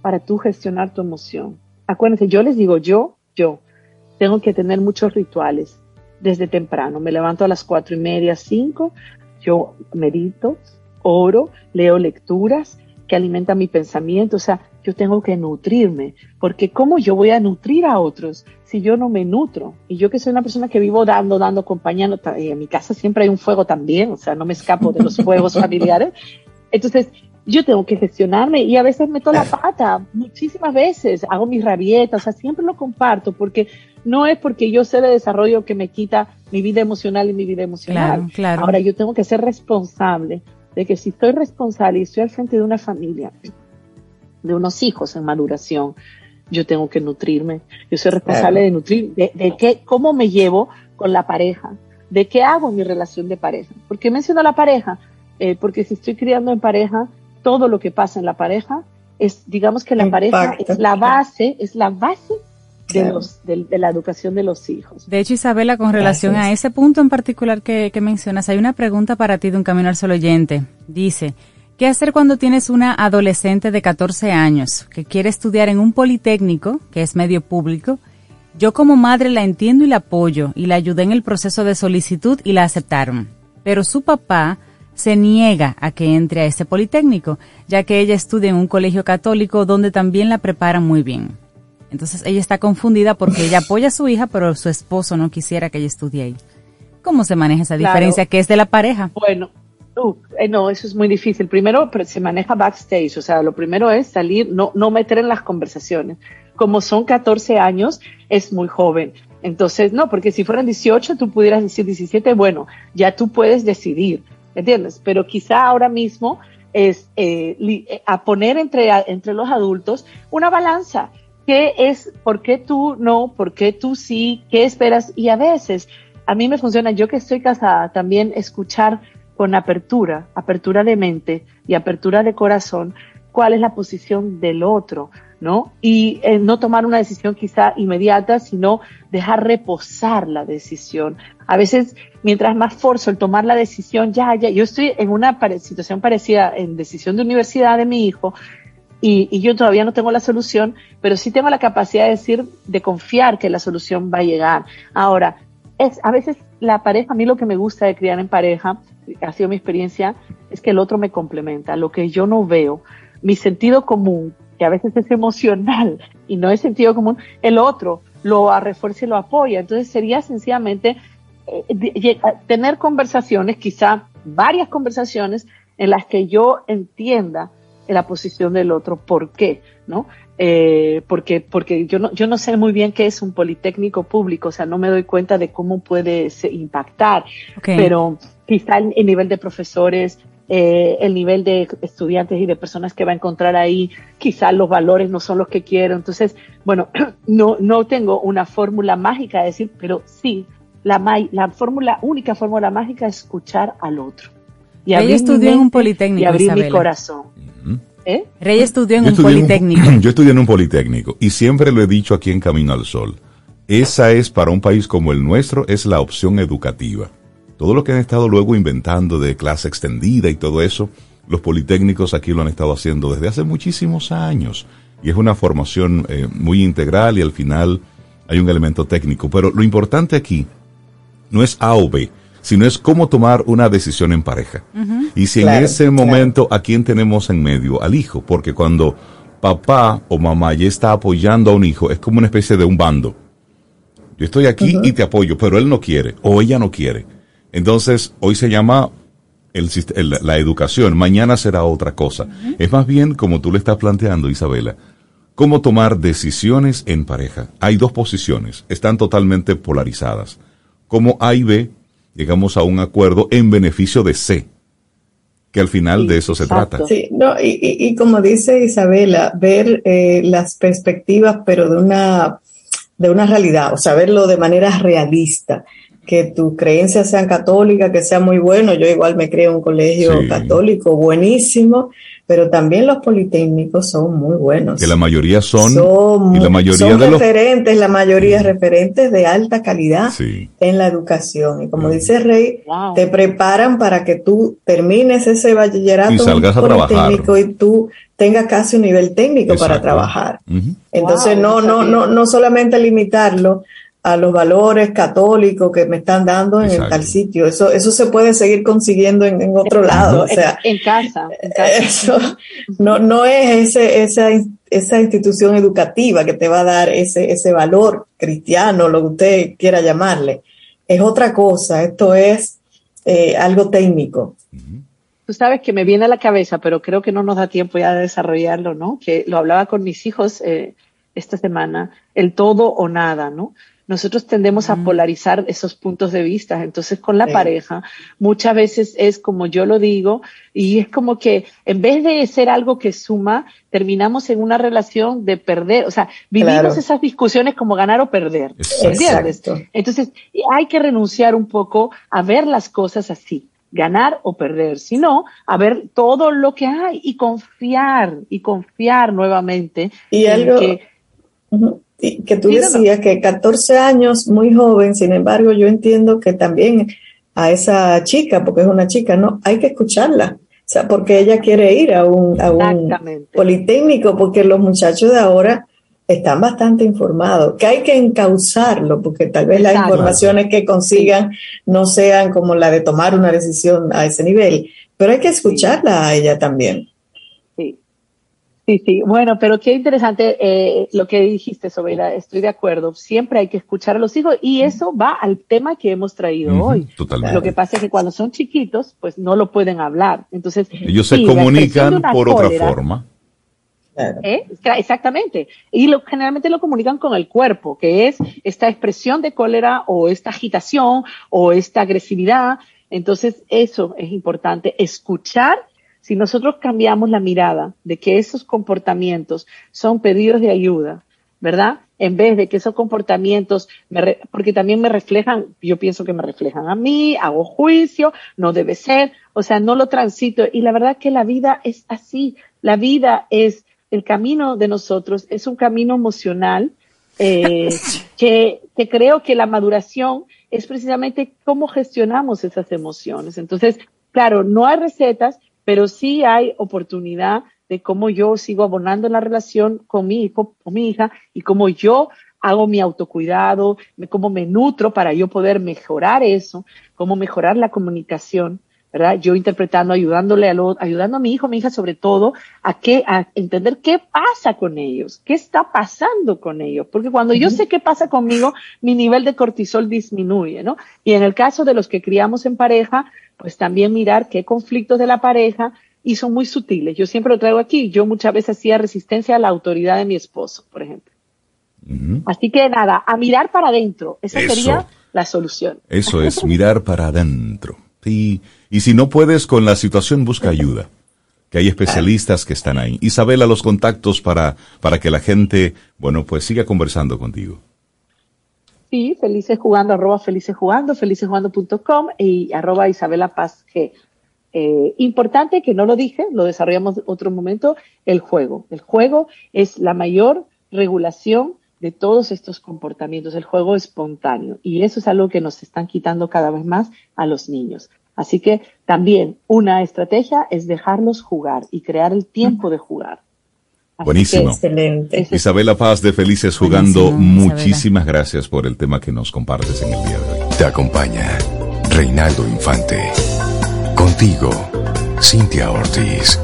para tú gestionar tu emoción? Acuérdense, yo les digo, yo, yo, tengo que tener muchos rituales desde temprano. Me levanto a las cuatro y media, cinco, yo medito, oro, leo lecturas que alimentan mi pensamiento, o sea, yo tengo que nutrirme, porque ¿cómo yo voy a nutrir a otros si yo no me nutro? Y yo que soy una persona que vivo dando, dando, acompañando, en mi casa siempre hay un fuego también, o sea, no me escapo de los fuegos (laughs) familiares. Entonces, yo tengo que gestionarme y a veces meto la (laughs) pata, muchísimas veces, hago mis rabietas, o sea, siempre lo comparto porque no es porque yo sé de desarrollo que me quita mi vida emocional y mi vida emocional. Claro, Ahora yo tengo que ser responsable de que si estoy responsable y estoy al frente de una familia, de unos hijos en maduración, yo tengo que nutrirme. Yo soy responsable de nutrir, de, de qué, cómo me llevo con la pareja, de qué hago en mi relación de pareja. ¿Por qué menciono la pareja? Eh, porque si estoy criando en pareja, todo lo que pasa en la pareja es, digamos que la pareja es la base, es la base de, los, de, la educación de los hijos. De hecho, Isabela, con relación a ese punto en particular que, que, mencionas, hay una pregunta para ti de un camino al solo oyente. Dice, ¿qué hacer cuando tienes una adolescente de 14 años que quiere estudiar en un politécnico, que es medio público? Yo como madre la entiendo y la apoyo y la ayudé en el proceso de solicitud y la aceptaron. Pero su papá se niega a que entre a ese politécnico, ya que ella estudia en un colegio católico donde también la preparan muy bien. Entonces ella está confundida porque ella apoya a su hija, pero su esposo no quisiera que ella estudie ahí. ¿Cómo se maneja esa diferencia que es de la pareja? Bueno, eh, no, eso es muy difícil. Primero se maneja backstage, o sea, lo primero es salir, no, no meter en las conversaciones. Como son 14 años, es muy joven. Entonces, no, porque si fueran 18, tú pudieras decir 17, bueno, ya tú puedes decidir, ¿entiendes? Pero quizá ahora mismo es eh, eh, a poner entre, entre los adultos una balanza. ¿Qué es? ¿Por qué tú no? ¿Por qué tú sí? ¿Qué esperas? Y a veces, a mí me funciona, yo que estoy casada, también escuchar con apertura, apertura de mente y apertura de corazón, cuál es la posición del otro, ¿no? Y eh, no tomar una decisión quizá inmediata, sino dejar reposar la decisión. A veces, mientras más forzo el tomar la decisión, ya, ya, yo estoy en una situación parecida en decisión de universidad de mi hijo, y, y, yo todavía no tengo la solución, pero sí tengo la capacidad de decir, de confiar que la solución va a llegar. Ahora, es, a veces la pareja, a mí lo que me gusta de criar en pareja, ha sido mi experiencia, es que el otro me complementa, lo que yo no veo, mi sentido común, que a veces es emocional y no es sentido común, el otro lo refuerza y lo apoya. Entonces sería sencillamente eh, tener conversaciones, quizá varias conversaciones en las que yo entienda la posición del otro, ¿por qué? ¿No? Eh, porque, porque yo no, yo no sé muy bien qué es un politécnico público, o sea, no me doy cuenta de cómo puede impactar, pero quizá el, nivel de profesores, eh, el nivel de estudiantes y de personas que va a encontrar ahí, quizá los valores no son los que quiero. Entonces, bueno, (clears throat) no, no tengo una fórmula mágica de decir, pero sí, la, la fórmula, única fórmula mágica es escuchar al otro. Y Ella estudió en un politécnico. Y abrir mi corazón. ¿Eh? Rey estudió en un politécnico. (clears throat) yo estudié en un politécnico y siempre lo he dicho aquí en Camino al Sol. Esa es para un país como el nuestro, es la opción educativa. Todo lo que han estado luego inventando de clase extendida y todo eso, los politécnicos aquí lo han estado haciendo desde hace muchísimos años. Y es una formación eh, muy integral y al final hay un elemento técnico. Pero lo importante aquí no es A o B, sino es cómo tomar una decisión en pareja. Y si en ese momento a quién tenemos en medio, al hijo, porque cuando papá o mamá ya está apoyando a un hijo, es como una especie de un bando. Yo estoy aquí y te apoyo, pero él no quiere o ella no quiere. Entonces, hoy se llama el, la educación, mañana será otra cosa. Es más bien como tú le estás planteando, Isabela, cómo tomar decisiones en pareja. Hay dos posiciones, están totalmente polarizadas. Como A y B llegamos a un acuerdo en beneficio de C, que al final de eso se trata. Sí, no, y, como dice Isabela, ver eh, las perspectivas, pero de una, de una realidad, o sea, verlo de manera realista. Que tus creencias sean católicas, que sea muy bueno. Yo igual me creo en un colegio católico buenísimo, pero también los politécnicos son muy buenos. Que la mayoría son, y la mayoría de referentes, la mayoría referentes de alta calidad en la educación. Y como dice Rey, te preparan para que tú termines ese bachillerato y salgas a trabajar. y tú tengas casi un nivel técnico para trabajar. Entonces no, no, no, no solamente limitarlo a los valores católicos que me están dando en el tal sitio. Eso, eso se puede seguir consiguiendo en, otro lado. O sea, en, casa, Eso no, no es ese, esa, esa institución educativa que te va a dar ese, ese valor cristiano, lo que usted quiera llamarle. Es otra cosa. Esto es eh, algo técnico. Tú sabes que me viene a la cabeza, pero creo que no nos da tiempo ya de desarrollarlo, ¿no? Que lo hablaba con mis hijos eh, esta semana, el todo o nada, ¿no? Nosotros tendemos a polarizar esos puntos de vista. Entonces, con la pareja, muchas veces es como yo lo digo, y es como que en vez de ser algo que suma, terminamos en una relación de perder. O sea, vivimos esas discusiones como ganar o perder. ¿Entiendes? Entonces, hay que renunciar un poco a ver las cosas así ganar o perder, sino a ver todo lo que hay y confiar y confiar nuevamente y en que que tú decías que 14 años, muy joven, sin embargo, yo entiendo que también a esa chica, porque es una chica, ¿no? Hay que escucharla. O sea, porque ella quiere ir a un, a un politécnico, porque los muchachos de ahora están bastante informados, que hay que encauzarlo, porque tal vez las informaciones que consigan no sean como la de tomar una decisión a ese nivel, pero hay que escucharla a ella también. Sí, sí. Bueno, pero qué interesante eh, lo que dijiste, sobre la, estoy de acuerdo, siempre hay que escuchar a los hijos y eso va al tema que hemos traído hoy. Totalmente. Lo que pasa es que cuando son chiquitos, pues no lo pueden hablar. Entonces, ellos se comunican por otra forma ¿Eh? Exactamente. Y lo, generalmente lo comunican con el cuerpo, que es esta expresión de cólera o esta agitación o esta agresividad. Entonces, eso es importante, escuchar. Si nosotros cambiamos la mirada de que esos comportamientos son pedidos de ayuda, ¿verdad? En vez de que esos comportamientos, porque también me reflejan, yo pienso que me reflejan a mí, hago juicio, no debe ser, o sea, no lo transito. Y la verdad que la vida es así, la vida es el camino de nosotros es un camino emocional eh, (laughs) que, creo que la maduración es precisamente cómo gestionamos esas emociones. Entonces, claro, no hay recetas, pero sí hay oportunidad de cómo yo sigo abonando la relación con mi hijo, con mi hija, y cómo yo hago mi autocuidado, cómo me nutro para yo poder mejorar eso, cómo mejorar la comunicación. ¿Verdad? Yo interpretando, ayudándole a lo, ayudando a mi hijo, mi hija sobre todo, a que, a entender qué pasa con ellos, qué está pasando con ellos, porque cuando yo sé qué pasa conmigo, mi nivel de cortisol disminuye, ¿no? Y en el caso de los que criamos en pareja, pues también mirar qué conflictos de la pareja y son muy sutiles. Yo siempre lo traigo aquí. Yo muchas veces hacía resistencia a la autoridad de mi esposo, por ejemplo. Así que nada, a mirar para adentro. Esa sería la solución. Eso es, (laughs) mirar para adentro. Y, y si no puedes con la situación, busca ayuda. Que hay especialistas que están ahí. Isabela, los contactos para, para que la gente, bueno, pues siga conversando contigo. Sí, felices jugando, arroba felices jugando, felicesjugando.com y arroba Isabela Paz G. Eh, importante que no lo dije, lo desarrollamos otro momento, el juego. El juego es la mayor regulación de todos estos comportamientos, el juego espontáneo. Y eso es algo que nos están quitando cada vez más a los niños. Así que también una estrategia es dejarlos jugar y crear el tiempo de jugar. Buenísimo. Excelente. Isabela Paz de Felices Jugando, muchísimas gracias por el tema que nos compartes en el día de hoy. Te acompaña Reinaldo Infante. Contigo, Cintia Ortiz.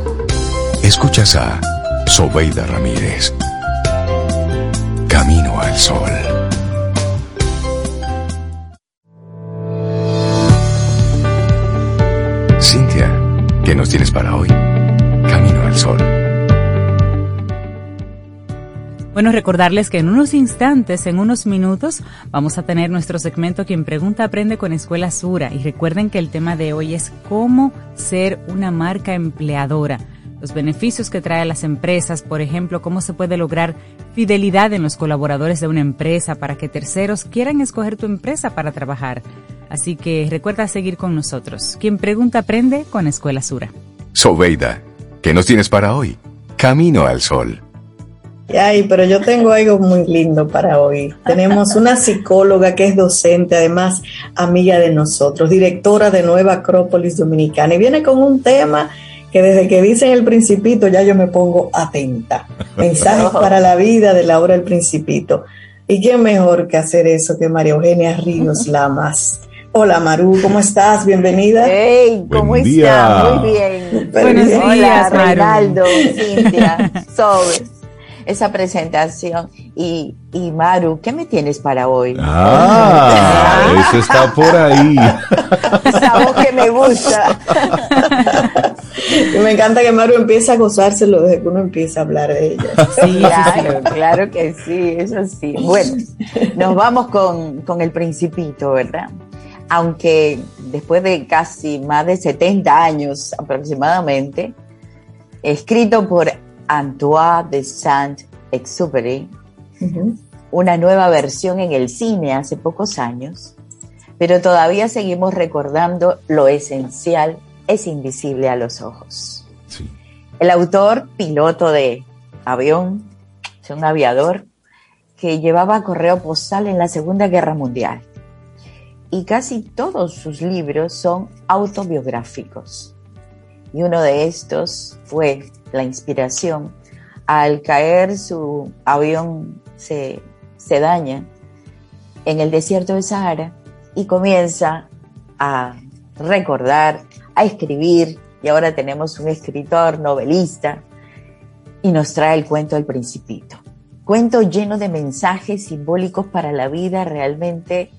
Escuchas a Sobeida Ramírez. Camino al Sol. ¿Qué nos tienes para hoy? Camino al Sol. Bueno, recordarles que en unos instantes, en unos minutos, vamos a tener nuestro segmento Quien Pregunta Aprende con Escuela Sura. Y recuerden que el tema de hoy es cómo ser una marca empleadora los beneficios que trae a las empresas, por ejemplo, cómo se puede lograr fidelidad en los colaboradores de una empresa para que terceros quieran escoger tu empresa para trabajar. Así que recuerda seguir con nosotros. Quien pregunta aprende con Escuela Sura. Sobeida, ¿qué nos tienes para hoy? Camino al sol. Ay, pero yo tengo algo muy lindo para hoy. Tenemos una (laughs) psicóloga que es docente, además amiga de nosotros, directora de Nueva Acrópolis Dominicana, y viene con un tema que desde que dicen el principito ya yo me pongo atenta. Mensajes para la vida de la obra El Principito. ¿Y quién mejor que hacer eso que María Eugenia Ríos Lamas? Hola Maru, ¿cómo estás? Bienvenida. Hey, ¿cómo estás? Muy bien. Buenos días, Hola, Reinaldo, Cintia, (laughs) Sobes esa presentación. Y, y Maru, ¿qué me tienes para hoy? Ah, (laughs) eso está por ahí. (laughs) Esa voz que me gusta. Y (laughs) me encanta que Maru empiece a gozárselo desde que uno empieza a hablar de ella. Sí, claro, claro que sí, eso sí. Bueno, nos vamos con, con el principito, ¿verdad? Aunque después de casi más de 70 años aproximadamente, escrito por Antoine de Saint-Exupéry, una nueva versión en el cine hace pocos años, pero todavía seguimos recordando lo esencial es invisible a los ojos. El autor, piloto de avión, es un aviador que llevaba correo postal en la Segunda Guerra Mundial. Y casi todos sus libros son autobiográficos. Y uno de estos fue la inspiración al caer su avión se, se daña en el desierto de Sahara y comienza a recordar, a escribir, y ahora tenemos un escritor, novelista, y nos trae el cuento del principito. Cuento lleno de mensajes simbólicos para la vida, realmente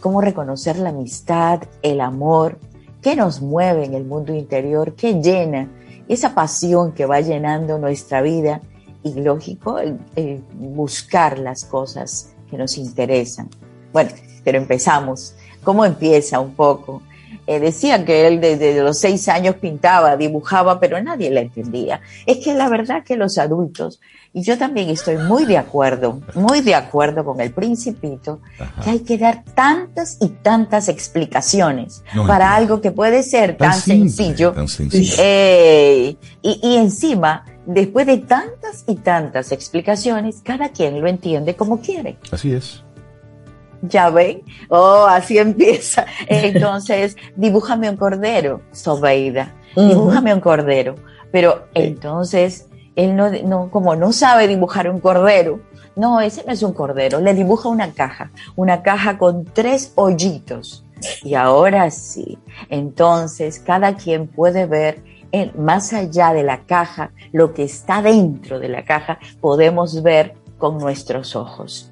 cómo reconocer la amistad, el amor, qué nos mueve en el mundo interior, qué llena esa pasión que va llenando nuestra vida y lógico, buscar las cosas que nos interesan. Bueno, pero empezamos. ¿Cómo empieza un poco? Eh, decían que él desde los seis años pintaba, dibujaba, pero nadie le entendía. Es que la verdad que los adultos, y yo también estoy muy de acuerdo, muy de acuerdo con el principito, que hay que dar tantas y tantas explicaciones para algo que puede ser tan, sencillo. Eh, y, y encima, después de tantas y tantas explicaciones, cada quien lo entiende como quiere. Así es ya ven, oh, así empieza. Entonces, dibújame un cordero, Sobeida, dibújame un cordero. Pero entonces, él no, no, como no sabe dibujar un cordero, no, ese no es un cordero, le dibuja una caja, una caja con tres hoyitos. Y ahora sí, entonces cada quien puede ver más allá de la caja, lo que está dentro de la caja, podemos ver con nuestros ojos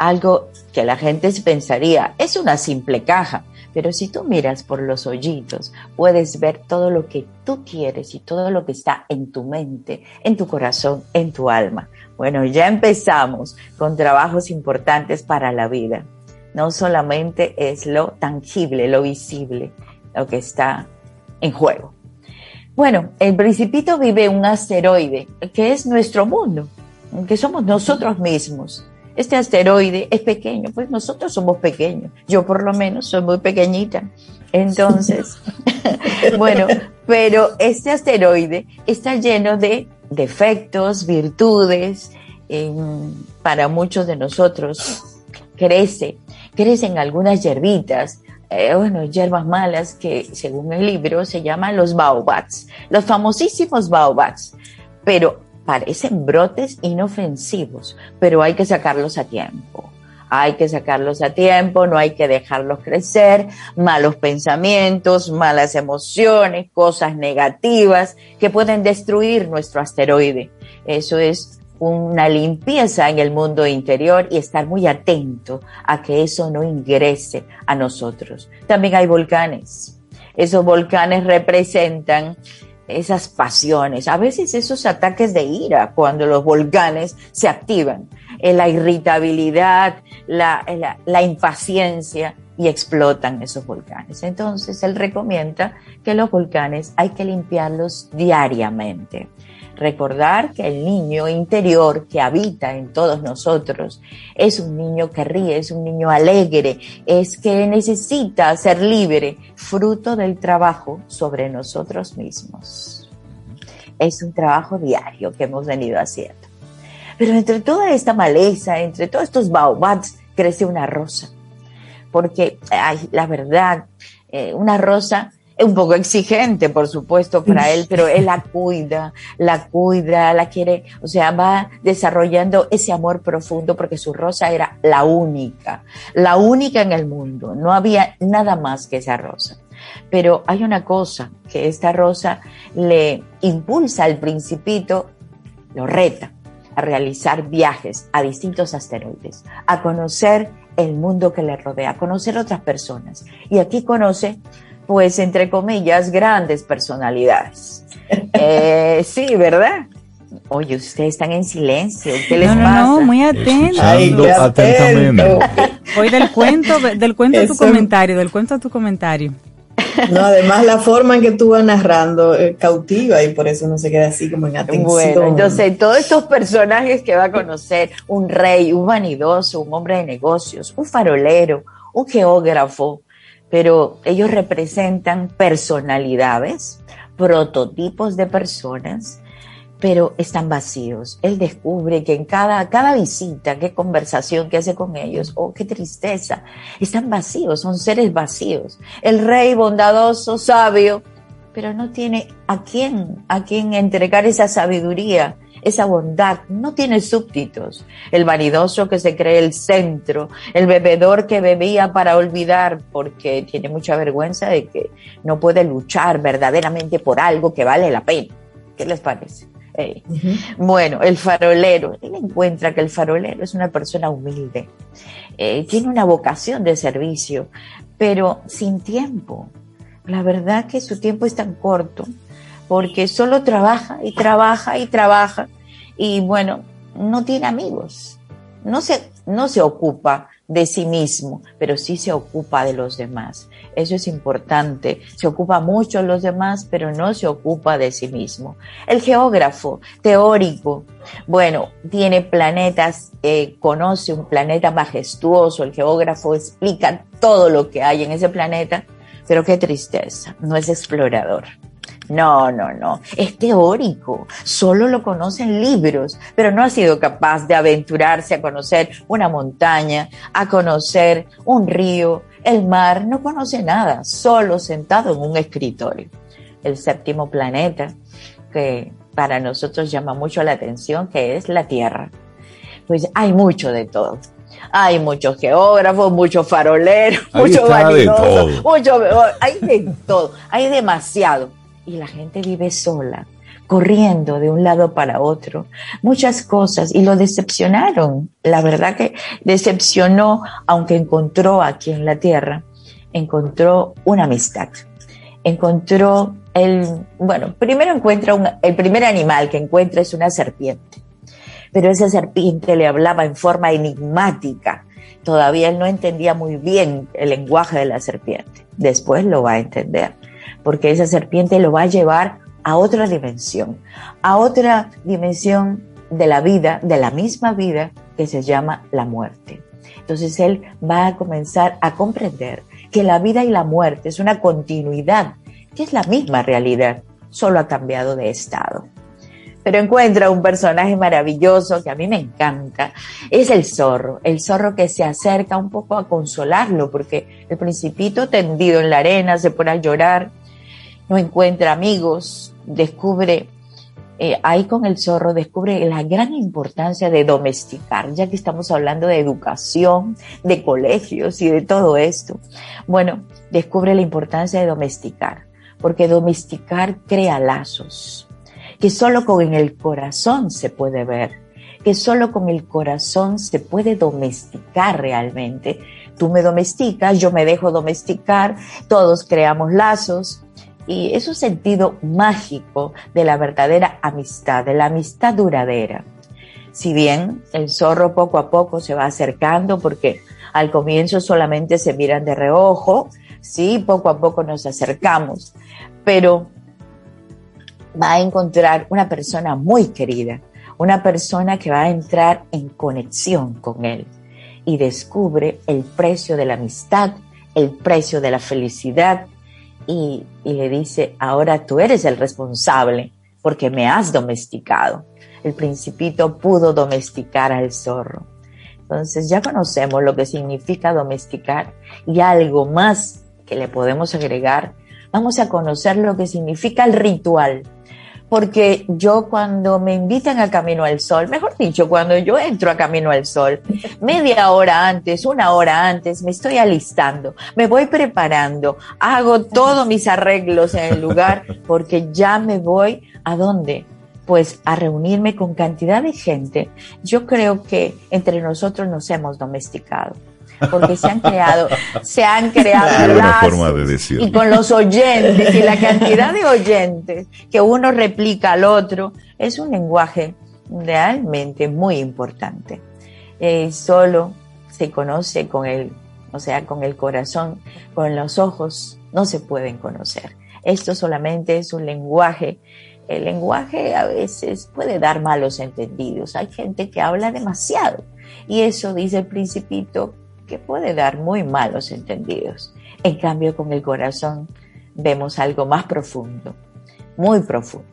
algo que la gente pensaría, es una simple caja, pero si tú miras por los hoyitos, puedes ver todo lo que tú quieres y todo lo que está en tu mente, en tu corazón, en tu alma. Bueno, ya empezamos con trabajos importantes para la vida. No solamente es lo tangible, lo visible, lo que está en juego. Bueno, el principito vive un asteroide, que es nuestro mundo, que somos nosotros mismos. Este asteroide es pequeño, pues nosotros somos pequeños. Yo por lo menos soy muy pequeñita. Entonces, (laughs) bueno, pero este asteroide está lleno de defectos, virtudes, para muchos de nosotros crece, crecen algunas hierbitas, eh, bueno, hierbas malas que según el libro se llaman los baobats, los famosísimos baobats, pero parecen brotes inofensivos, pero hay que sacarlos a tiempo. Hay que sacarlos a tiempo, no hay que dejarlos crecer, malos pensamientos, malas emociones, cosas negativas que pueden destruir nuestro asteroide. Eso es una limpieza en el mundo interior y estar muy atento a que eso no ingrese a nosotros. También hay volcanes. Esos volcanes representan esas pasiones, a veces esos ataques de ira cuando los volcanes se activan, eh, la irritabilidad, la, la, la impaciencia y explotan esos volcanes. Entonces él recomienda que los volcanes hay que limpiarlos diariamente. Recordar que el niño interior que habita en todos nosotros es un niño que ríe, es un niño alegre, es que necesita ser libre, fruto del trabajo sobre nosotros mismos. Es un trabajo diario que hemos venido haciendo. Pero entre toda esta maleza, entre todos estos baobabs, crece una rosa. Porque, la verdad, eh, una rosa un poco exigente, por supuesto, para él, pero él la (laughs) cuida, la cuida, la quiere, o sea, va desarrollando ese amor profundo porque su rosa era la única, la única en el mundo, no había nada más que esa rosa. Pero hay una cosa que esta rosa le impulsa al principito, lo reta a realizar viajes a distintos asteroides, a conocer el mundo que le rodea, a conocer otras personas. Y aquí conoce pues, entre comillas, grandes personalidades. (laughs) Eh, sí, ¿verdad? Oye, ustedes están en silencio. ¿Qué les no, pasa? No, muy atentos. atentamente. Voy del cuento, del cuento a tu comentario, del cuento a tu comentario. No, además la forma en que tú vas narrando eh, cautiva y por eso no se queda así como en atención. Bueno, entonces todos estos personajes que va a conocer, un rey, un vanidoso, un hombre de negocios, un farolero, un geógrafo, pero ellos representan personalidades, prototipos de personas, pero están vacíos. Él descubre que en cada, cada visita, qué conversación que hace con ellos, oh, qué tristeza, están vacíos, son seres vacíos. El rey bondadoso, sabio, pero no tiene a quién, a quién entregar esa sabiduría, esa bondad no tiene súbditos. El vanidoso que se cree el centro, el bebedor que bebía para olvidar porque tiene mucha vergüenza de que no puede luchar verdaderamente por algo que vale la pena. ¿Qué les parece? Bueno, el farolero, él encuentra que el farolero es una persona humilde, eh, tiene una vocación de servicio, pero sin tiempo. La verdad que su tiempo es tan corto porque solo trabaja y trabaja y trabaja y bueno, no tiene amigos, no se, no se ocupa de sí mismo, pero sí se ocupa de los demás. Eso es importante. Se ocupa mucho de los demás, pero no se ocupa de sí mismo. El geógrafo, teórico, bueno, tiene planetas, eh, conoce un planeta majestuoso, el geógrafo explica todo lo que hay en ese planeta, pero qué tristeza, no es explorador. No, no, no. Es teórico. Solo lo conoce en libros, pero no ha sido capaz de aventurarse a conocer una montaña, a conocer un río, el mar. No conoce nada, solo sentado en un escritorio. El séptimo planeta, que para nosotros llama mucho la atención, que es la Tierra. Pues hay mucho de todo. Hay muchos geógrafos, muchos faroleros, muchos vanidosos, mucho, hay de todo, hay demasiado. Y la gente vive sola, corriendo de un lado para otro, muchas cosas, y lo decepcionaron. La verdad que decepcionó, aunque encontró aquí en la tierra, encontró una amistad, encontró el, bueno, primero encuentra el primer animal que encuentra es una serpiente, pero esa serpiente le hablaba en forma enigmática. Todavía él no entendía muy bien el lenguaje de la serpiente. Después lo va a entender porque esa serpiente lo va a llevar a otra dimensión, a otra dimensión de la vida, de la misma vida que se llama la muerte. Entonces él va a comenzar a comprender que la vida y la muerte es una continuidad, que es la misma realidad, solo ha cambiado de estado. Pero encuentra un personaje maravilloso que a mí me encanta, es el zorro, el zorro que se acerca un poco a consolarlo, porque el principito tendido en la arena se pone a llorar no encuentra amigos, descubre, eh, ahí con el zorro, descubre la gran importancia de domesticar, ya que estamos hablando de educación, de colegios y de todo esto. Bueno, descubre la importancia de domesticar, porque domesticar crea lazos, que solo con el corazón se puede ver, que solo con el corazón se puede domesticar realmente. Tú me domesticas, yo me dejo domesticar, todos creamos lazos, y es un sentido mágico de la verdadera amistad, de la amistad duradera. Si bien el zorro poco a poco se va acercando porque al comienzo solamente se miran de reojo, sí, poco a poco nos acercamos, pero va a encontrar una persona muy querida, una persona que va a entrar en conexión con él y descubre el precio de la amistad, el precio de la felicidad, y, le dice, ahora tú eres el responsable porque me has domesticado. El principito pudo domesticar al zorro. Entonces ya conocemos lo que significa domesticar y algo más que le podemos agregar. Vamos a conocer lo que significa el ritual porque yo cuando me invitan a Camino al Sol, mejor dicho, cuando yo entro a Camino al Sol, media hora antes, una hora antes, me estoy alistando, me voy preparando, hago todos mis arreglos en el lugar, (laughs) porque ya me voy a dónde? Pues a reunirme con cantidad de gente. Yo creo que entre nosotros nos hemos domesticado porque se han creado, se han creado lazos y con los oyentes y la cantidad de oyentes que uno replica al otro, es un lenguaje realmente muy importante. Eh, solo se conoce con el, o sea, con el corazón, con los ojos, no se pueden conocer. Esto solamente es un lenguaje el lenguaje a veces puede dar malos entendidos. Hay gente que habla demasiado. Y eso, dice el principito, que puede dar muy malos entendidos. En cambio, con el corazón vemos algo más profundo, muy profundo.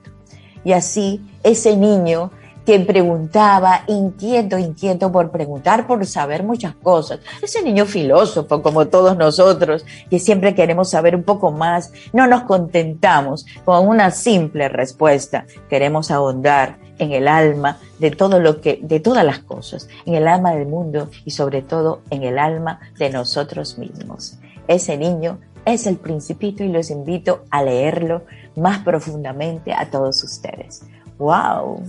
Y así, ese niño que preguntaba, inquieto, inquieto por preguntar, por saber muchas cosas. Ese niño filósofo, como todos nosotros, que siempre queremos saber un poco más, no nos contentamos con una simple respuesta, queremos ahondar, en el alma de todo lo que, de todas las cosas, en el alma del mundo y sobre todo en el alma de nosotros mismos. Ese niño es el principito y los invito a leerlo más profundamente a todos ustedes. ¡Wow!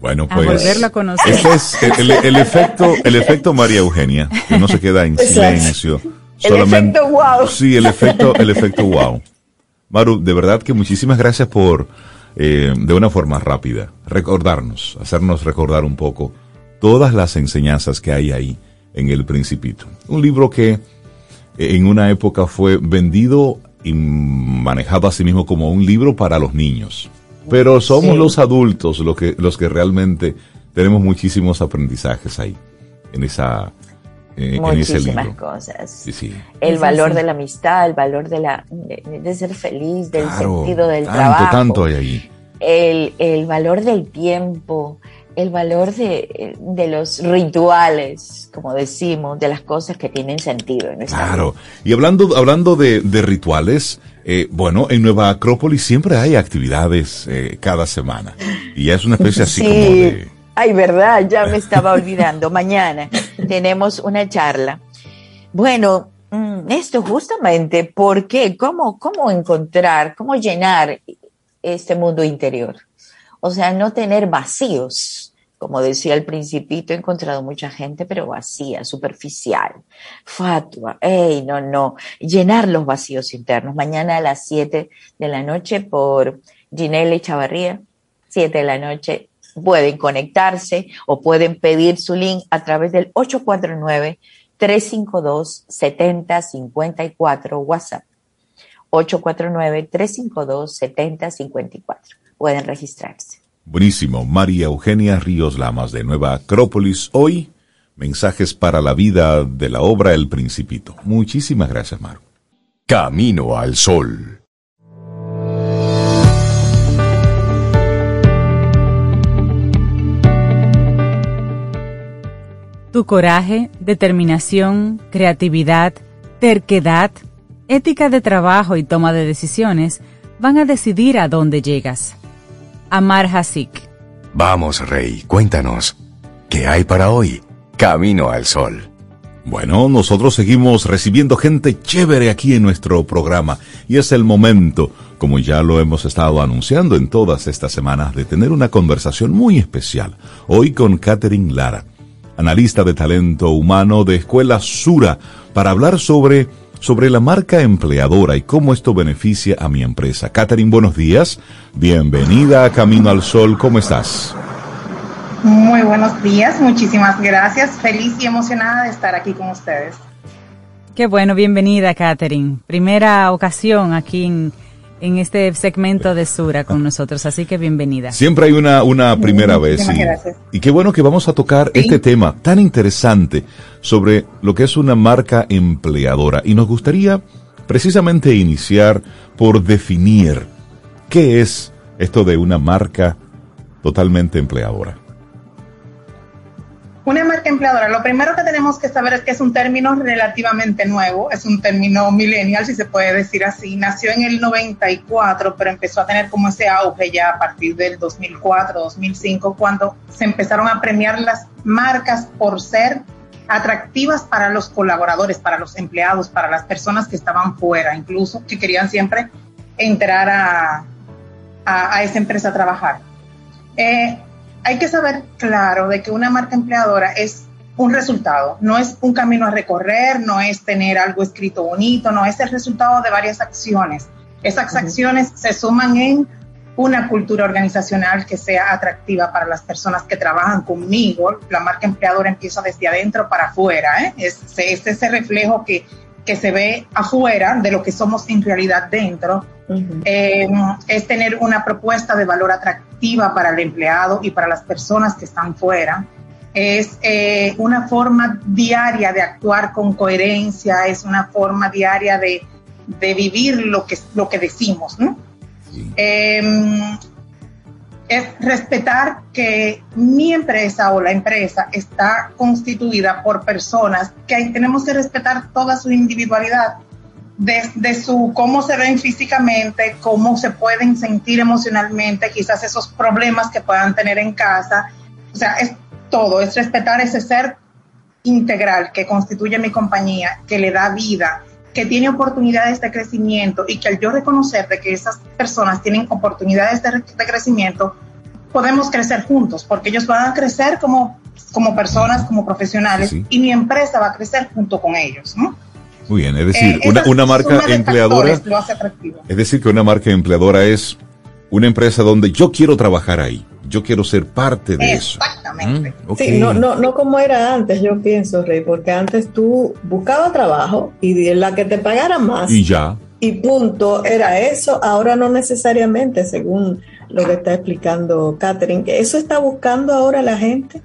Bueno, pues. A volverlo a conocer. Este es el, efecto, el efecto María Eugenia, que no se queda en silencio. El efecto wow. Sí, el efecto, el efecto wow. Maru, de verdad que muchísimas gracias por, eh, de una forma rápida, recordarnos, hacernos recordar un poco todas las enseñanzas que hay ahí en El Principito. Un libro que en una época fue vendido y manejado a sí mismo como un libro para los niños. Pero somos los adultos los que, los que realmente tenemos muchísimos aprendizajes ahí, en esa, eh, en ese libro. cosas. El valor de la amistad, el valor de la de, ser feliz, del sentido del trabajo. Tanto hay ahí. El, el valor del tiempo, el valor de, los rituales, como decimos, de las cosas que tienen sentido en Claro. Y hablando, hablando de, rituales, eh, bueno, en Nueva Acrópolis siempre hay actividades eh, cada semana. Y es una especie así como de... Ay, verdad, ya me estaba olvidando. Mañana tenemos una charla. Bueno, mm, esto justamente porque, ¿cómo, cómo encontrar, cómo llenar este mundo interior? O sea, no tener vacíos. Como decía el principito, he encontrado mucha gente, pero vacía, superficial, fatua. ¡Ey, no, no! Llenar los vacíos internos. Mañana a las 7 de la noche por Ginelle Chavarría, 7 de la noche, pueden conectarse o pueden pedir su link a través del 849 352 7054 WhatsApp. 849 352 7054 pueden registrarse. Buenísimo. María Eugenia Ríos Lamas de Nueva Acrópolis. Hoy, mensajes para la vida de la obra El Principito. Muchísimas gracias, Maru. Camino al Sol. Tu coraje, determinación, creatividad, terquedad, ética de trabajo y toma de decisiones van a decidir a dónde llegas. Amar Hasik. Vamos, Rey, cuéntanos. ¿Qué hay para hoy? Camino al Sol. Bueno, nosotros seguimos recibiendo gente chévere aquí en nuestro programa y es el momento, como ya lo hemos estado anunciando en todas estas semanas, de tener una conversación muy especial. Hoy con Catherine Lara, analista de talento humano de Escuela Sura, para hablar sobre sobre la marca empleadora y cómo esto beneficia a mi empresa. Catherine, buenos días. Bienvenida a Camino al Sol. ¿Cómo estás? Muy buenos días, muchísimas gracias. Feliz y emocionada de estar aquí con ustedes. Qué bueno, bienvenida, Catherine. Primera ocasión aquí en en este segmento de Sura con nosotros, así que bienvenida. Siempre hay una, una primera vez. Y, y, qué bueno que vamos a tocar este tema tan interesante sobre lo que es una marca empleadora. Y nos gustaría precisamente iniciar por definir qué es esto de una marca totalmente empleadora. Una marca empleadora, lo primero que tenemos que saber es que es un término relativamente nuevo, es un término millennial, si se puede decir así. Nació en el 94, pero empezó a tener como ese auge ya a partir del 2004, 2005, cuando se empezaron a premiar las marcas por ser atractivas para los colaboradores, para los empleados, para las personas que estaban fuera, incluso que querían siempre entrar a, a, esa empresa a trabajar. Eh, hay que saber claro de que una marca empleadora es un resultado, no es un camino a recorrer, no es tener algo escrito bonito, no es el resultado de varias acciones. Esas acciones se suman en una cultura organizacional que sea atractiva para las personas que trabajan conmigo. La marca empleadora empieza desde adentro para afuera. ¿eh? Es, es ese reflejo que, que se ve afuera de lo que somos en realidad dentro eh, es tener una propuesta de valor atractiva para el empleado y para las personas que están fuera. Es eh, una forma diaria de actuar con coherencia, es una forma diaria de, vivir lo que, lo que decimos. Em, es respetar que mi empresa o la empresa está constituida por personas que tenemos que respetar toda su individualidad desde su cómo se ven físicamente, cómo se pueden sentir emocionalmente, quizás esos problemas que puedan tener en casa. O sea, es todo, es respetar ese ser integral que constituye mi compañía, que le da vida, que tiene oportunidades de crecimiento y que al yo reconocer de que esas personas tienen oportunidades de, crecimiento, podemos crecer juntos, porque ellos van a crecer como, como personas, como profesionales, y mi empresa va a crecer junto con ellos, ¿no? Muy bien, es decir, eh, una, una marca empleadora. Es decir, que una marca empleadora es una empresa donde yo quiero trabajar ahí, yo quiero ser parte de eso. Exactamente. Mm, sí, no, no, no como era antes, yo pienso, Rey, porque antes tú buscabas trabajo y la que te pagara más. Y ya. Y punto, era eso. Ahora no necesariamente, según lo que está explicando Catherine, que eso está buscando ahora la gente.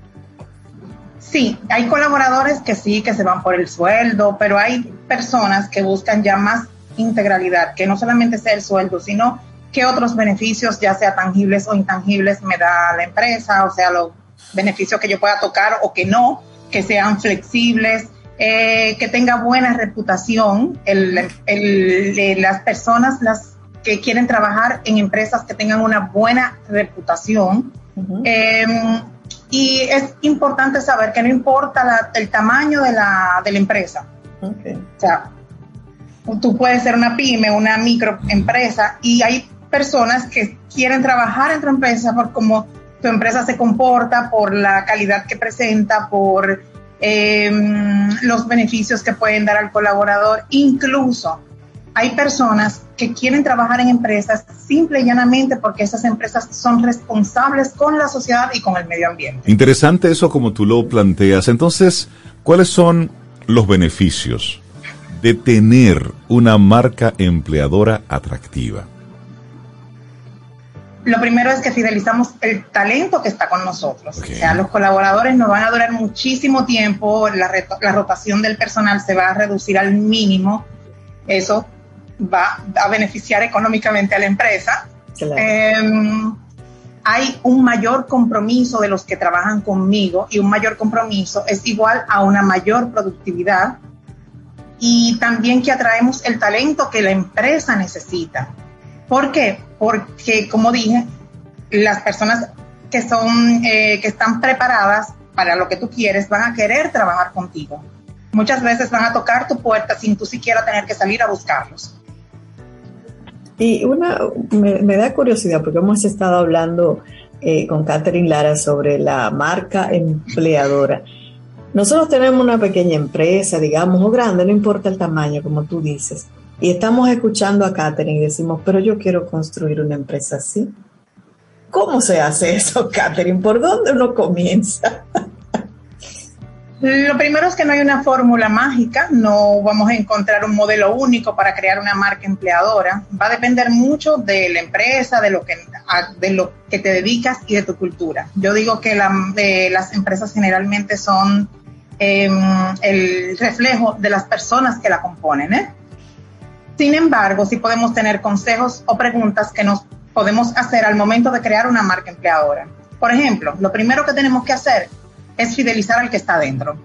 Sí, hay colaboradores que sí, que se van por el sueldo, pero hay personas que buscan ya más integralidad, que no solamente sea el sueldo, sino qué otros beneficios, ya sea tangibles o intangibles, me da la empresa, o sea, los beneficios que yo pueda tocar o que no, que sean flexibles, eh, que tenga buena reputación, el, las personas las que quieren trabajar en empresas que tengan una buena reputación. Y es importante saber que no importa el tamaño de la, de la empresa. O sea, tú puedes ser una pyme, una microempresa y hay personas que quieren trabajar en tu empresa por cómo tu empresa se comporta, por la calidad que presenta, por em, los beneficios que pueden dar al colaborador, incluso hay personas que quieren trabajar en empresas simple y llanamente porque esas empresas son responsables con la sociedad y con el medio ambiente. Interesante eso como tú lo planteas. Entonces, ¿cuáles son los beneficios de tener una marca empleadora atractiva? Lo primero es que fidelizamos el talento que está con nosotros. O sea, los colaboradores nos van a durar muchísimo tiempo, la, la rotación del personal se va a reducir al mínimo. Eso va a beneficiar económicamente a la empresa. Em, hay un mayor compromiso de los que trabajan conmigo y un mayor compromiso es igual a una mayor productividad y también que atraemos el talento que la empresa necesita. ¿Por qué? Porque, como dije, las personas que son, eh, que están preparadas para lo que tú quieres van a querer trabajar contigo. Muchas veces van a tocar tu puerta sin tú siquiera tener que salir a buscarlos. Y una, me, da curiosidad porque hemos estado hablando eh, con Catherine Lara sobre la marca empleadora. Nosotros tenemos una pequeña empresa, digamos, o grande, no importa el tamaño, como tú dices, y estamos escuchando a Catherine y decimos, pero yo quiero construir una empresa así. ¿Cómo se hace eso, (laughs) Catherine? ¿Por dónde uno comienza? Lo primero es que no hay una fórmula mágica, no vamos a encontrar un modelo único para crear una marca empleadora. Va a depender mucho de la empresa, de lo que, de lo que te dedicas y de tu cultura. Yo digo que las empresas generalmente son em, el reflejo de las personas que la componen. ¿eh? Sin embargo, sí podemos tener consejos o preguntas que nos podemos hacer al momento de crear una marca empleadora. Por ejemplo, lo primero que tenemos que hacer es fidelizar al que está dentro.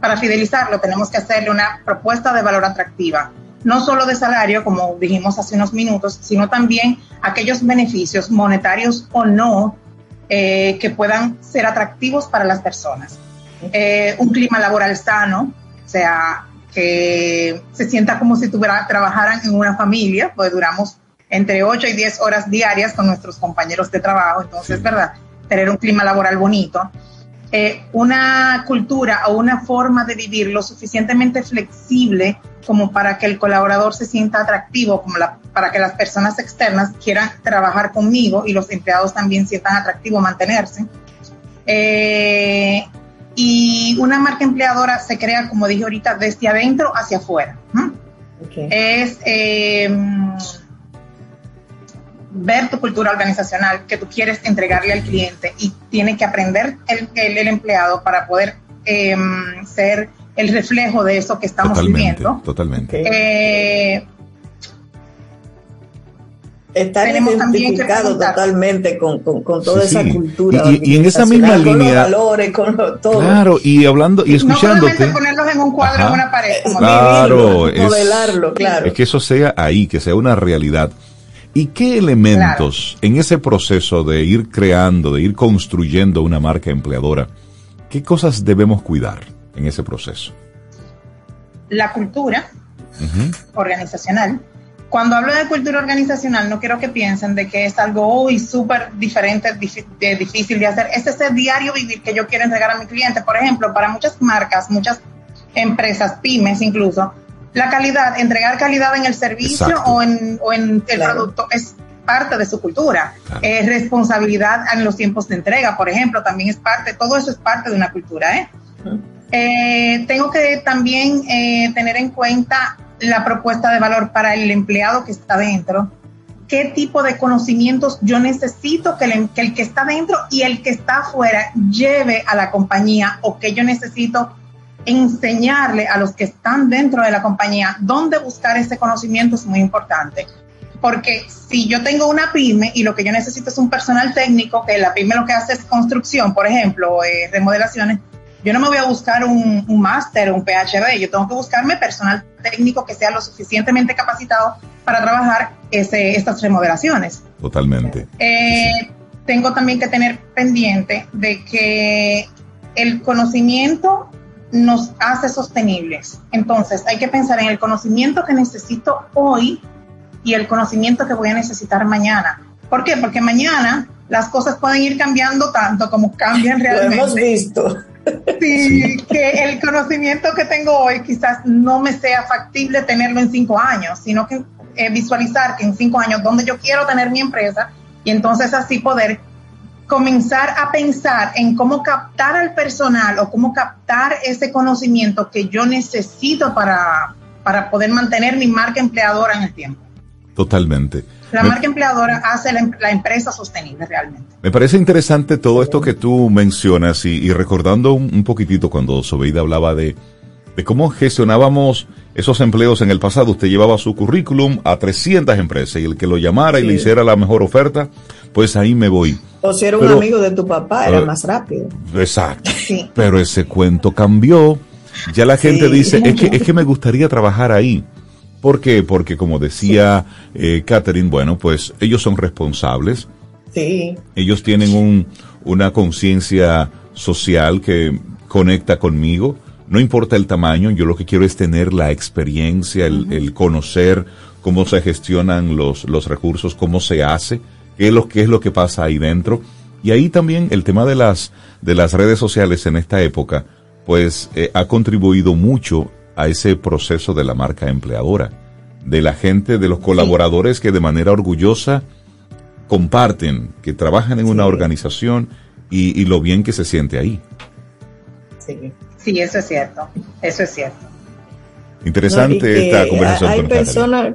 Para fidelizarlo tenemos que hacerle una propuesta de valor atractiva, no solo de salario, como dijimos hace unos minutos, sino también aquellos beneficios monetarios o no eh, que puedan ser atractivos para las personas. Eh, un clima laboral sano, o sea, que se sienta como si tuviera, trabajaran en una familia, pues duramos entre 8 y 10 horas diarias con nuestros compañeros de trabajo, entonces, ¿verdad? Tener un clima laboral bonito. Eh, una cultura o una forma de vivir lo suficientemente flexible como para que el colaborador se sienta atractivo, como para que las personas externas quieran trabajar conmigo y los empleados también sientan atractivo mantenerse. Eh, y una marca empleadora se crea, como dije ahorita, desde adentro hacia afuera. Es eh, ver tu cultura organizacional que tú quieres entregarle al cliente y tiene que aprender el, el, empleado para poder em, ser el reflejo de eso que estamos viviendo. Totalmente. Eh, Está identificado totalmente con, toda esa cultura. Y, en esa misma línea. Claro, y hablando y escuchándote. No ponerlos en un cuadro en una pared. claro, es, modelarlo, claro. Es que eso sea ahí, que sea una realidad. ¿Y qué elementos en ese proceso de ir creando, de ir construyendo una marca empleadora, qué cosas debemos cuidar en ese proceso? La cultura organizacional, cuando hablo de cultura organizacional, no quiero que piensen de que es algo hoy súper diferente, difícil de hacer. Es ese diario vivir que yo quiero entregar a mi cliente. Por ejemplo, para muchas marcas, muchas empresas, pymes incluso, la calidad, entregar calidad en el servicio o en, o en, el producto es parte de su cultura. Es responsabilidad en los tiempos de entrega, por ejemplo, también es parte, todo eso es parte de una cultura. ¿eh? eh tengo que también eh, tener en cuenta la propuesta de valor para el empleado que está dentro, qué tipo de conocimientos yo necesito que el, que el, que está dentro y el que está afuera lleve a la compañía o que yo necesito enseñarle a los que están dentro de la compañía dónde buscar ese conocimiento es muy importante. Porque si yo tengo una pyme y lo que yo necesito es un personal técnico, que la pyme lo que hace es construcción, por ejemplo, eh, remodelaciones, yo no me voy a buscar un, un máster, un PhD, yo tengo que buscarme personal técnico que sea lo suficientemente capacitado para trabajar ese, estas remodelaciones. Totalmente. Eh, tengo también que tener pendiente de que el conocimiento nos hace sostenibles. Entonces, hay que pensar en el conocimiento que necesito hoy y el conocimiento que voy a necesitar mañana. ¿Por qué? Porque mañana las cosas pueden ir cambiando tanto como cambian realmente. (laughs) Lo hemos visto. Sí, que el conocimiento que tengo hoy quizás no me sea factible tenerlo en cinco años, sino que eh, visualizar que en cinco años donde yo quiero tener mi empresa y entonces así poder comenzar a pensar en cómo captar al personal o cómo captar ese conocimiento que yo necesito para, para poder mantener mi marca empleadora en el tiempo. Totalmente. La marca empleadora hace la, empresa sostenible realmente. Me parece interesante todo esto que tú mencionas y, recordando un, poquitito cuando Sobeida hablaba de, de cómo gestionábamos esos empleos en el pasado. Usted llevaba su currículum a 300 empresas y el que lo llamara y le hiciera la mejor oferta, pues ahí me voy. O si era un amigo de tu papá, era más rápido. Exacto. Pero ese cuento cambió. Ya la gente dice, es que, (laughs) es que me gustaría trabajar ahí. ¿Por qué? Porque como decía eh, Catherine, bueno, pues ellos son responsables. Sí. Ellos tienen un, una conciencia social que conecta conmigo. No importa el tamaño, yo lo que quiero es tener la experiencia, el, conocer cómo se gestionan los, los recursos, cómo se hace, qué es lo, qué es lo que pasa ahí dentro. Y ahí también el tema de las, de las redes sociales en esta época, pues eh, ha contribuido mucho a ese proceso de la marca empleadora, de la gente, de los colaboradores que de manera orgullosa comparten, que trabajan en una organización y, lo bien que se siente ahí. Sí. sí, eso es cierto, eso es cierto. Interesante esta conversación. Hay personas,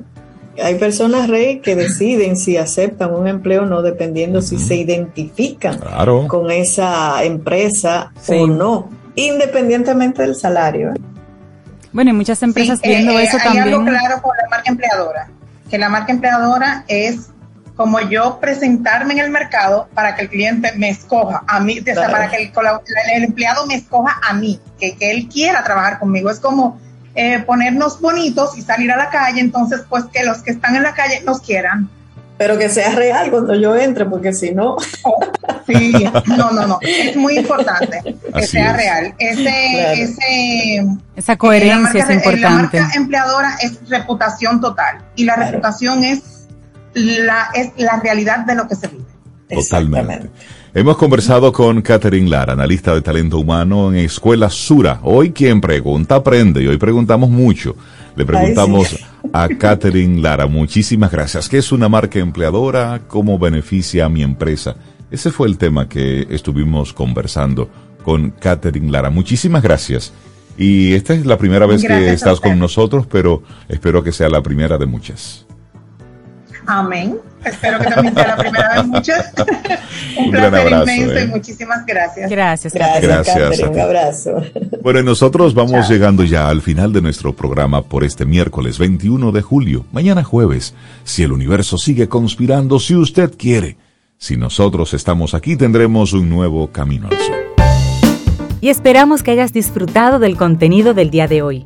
hay personas, Rey, que deciden si aceptan un empleo o no, dependiendo si se identifican con esa empresa o no, independientemente del salario. ¿eh? Bueno, y muchas empresas viendo eh, eso hay también. Hay algo claro con la marca empleadora, que la marca empleadora es como yo presentarme en el mercado para que el cliente me escoja a mí, o sea, para que el, empleado me escoja a mí, que, que él quiera trabajar conmigo. Es como eh, ponernos bonitos y salir a la calle, entonces pues que los que están en la calle nos quieran pero que sea real cuando yo entre, porque si no. sí, no, no, no. Es muy importante que sea real. Ese, ese, Esa coherencia es importante. La marca empleadora es reputación total y la reputación es la, es la realidad de lo que se vive. Totalmente. Hemos conversado con Catherine Lara, analista de talento humano en Escuela Sura. Hoy quien pregunta aprende y hoy preguntamos mucho. Le preguntamos (laughs) a Catherine Lara. Muchísimas gracias. ¿Qué es una marca empleadora? ¿Cómo beneficia a mi empresa? Ese fue el tema que estuvimos conversando con Catherine Lara. Muchísimas gracias. Y esta es la primera vez que estás con nosotros, pero espero que sea la primera de muchas. Amén. Espero que también sea la primera de muchas. (laughs) un, placer inmenso y ¿eh? muchísimas gracias. Gracias. Gracias, gracias un abrazo. Bueno, nosotros vamos llegando ya al final de nuestro programa por este miércoles 21 de julio. Mañana jueves, si el universo sigue conspirando, si usted quiere. Si nosotros estamos aquí, tendremos un nuevo camino al sol. Y esperamos que hayas disfrutado del contenido del día de hoy.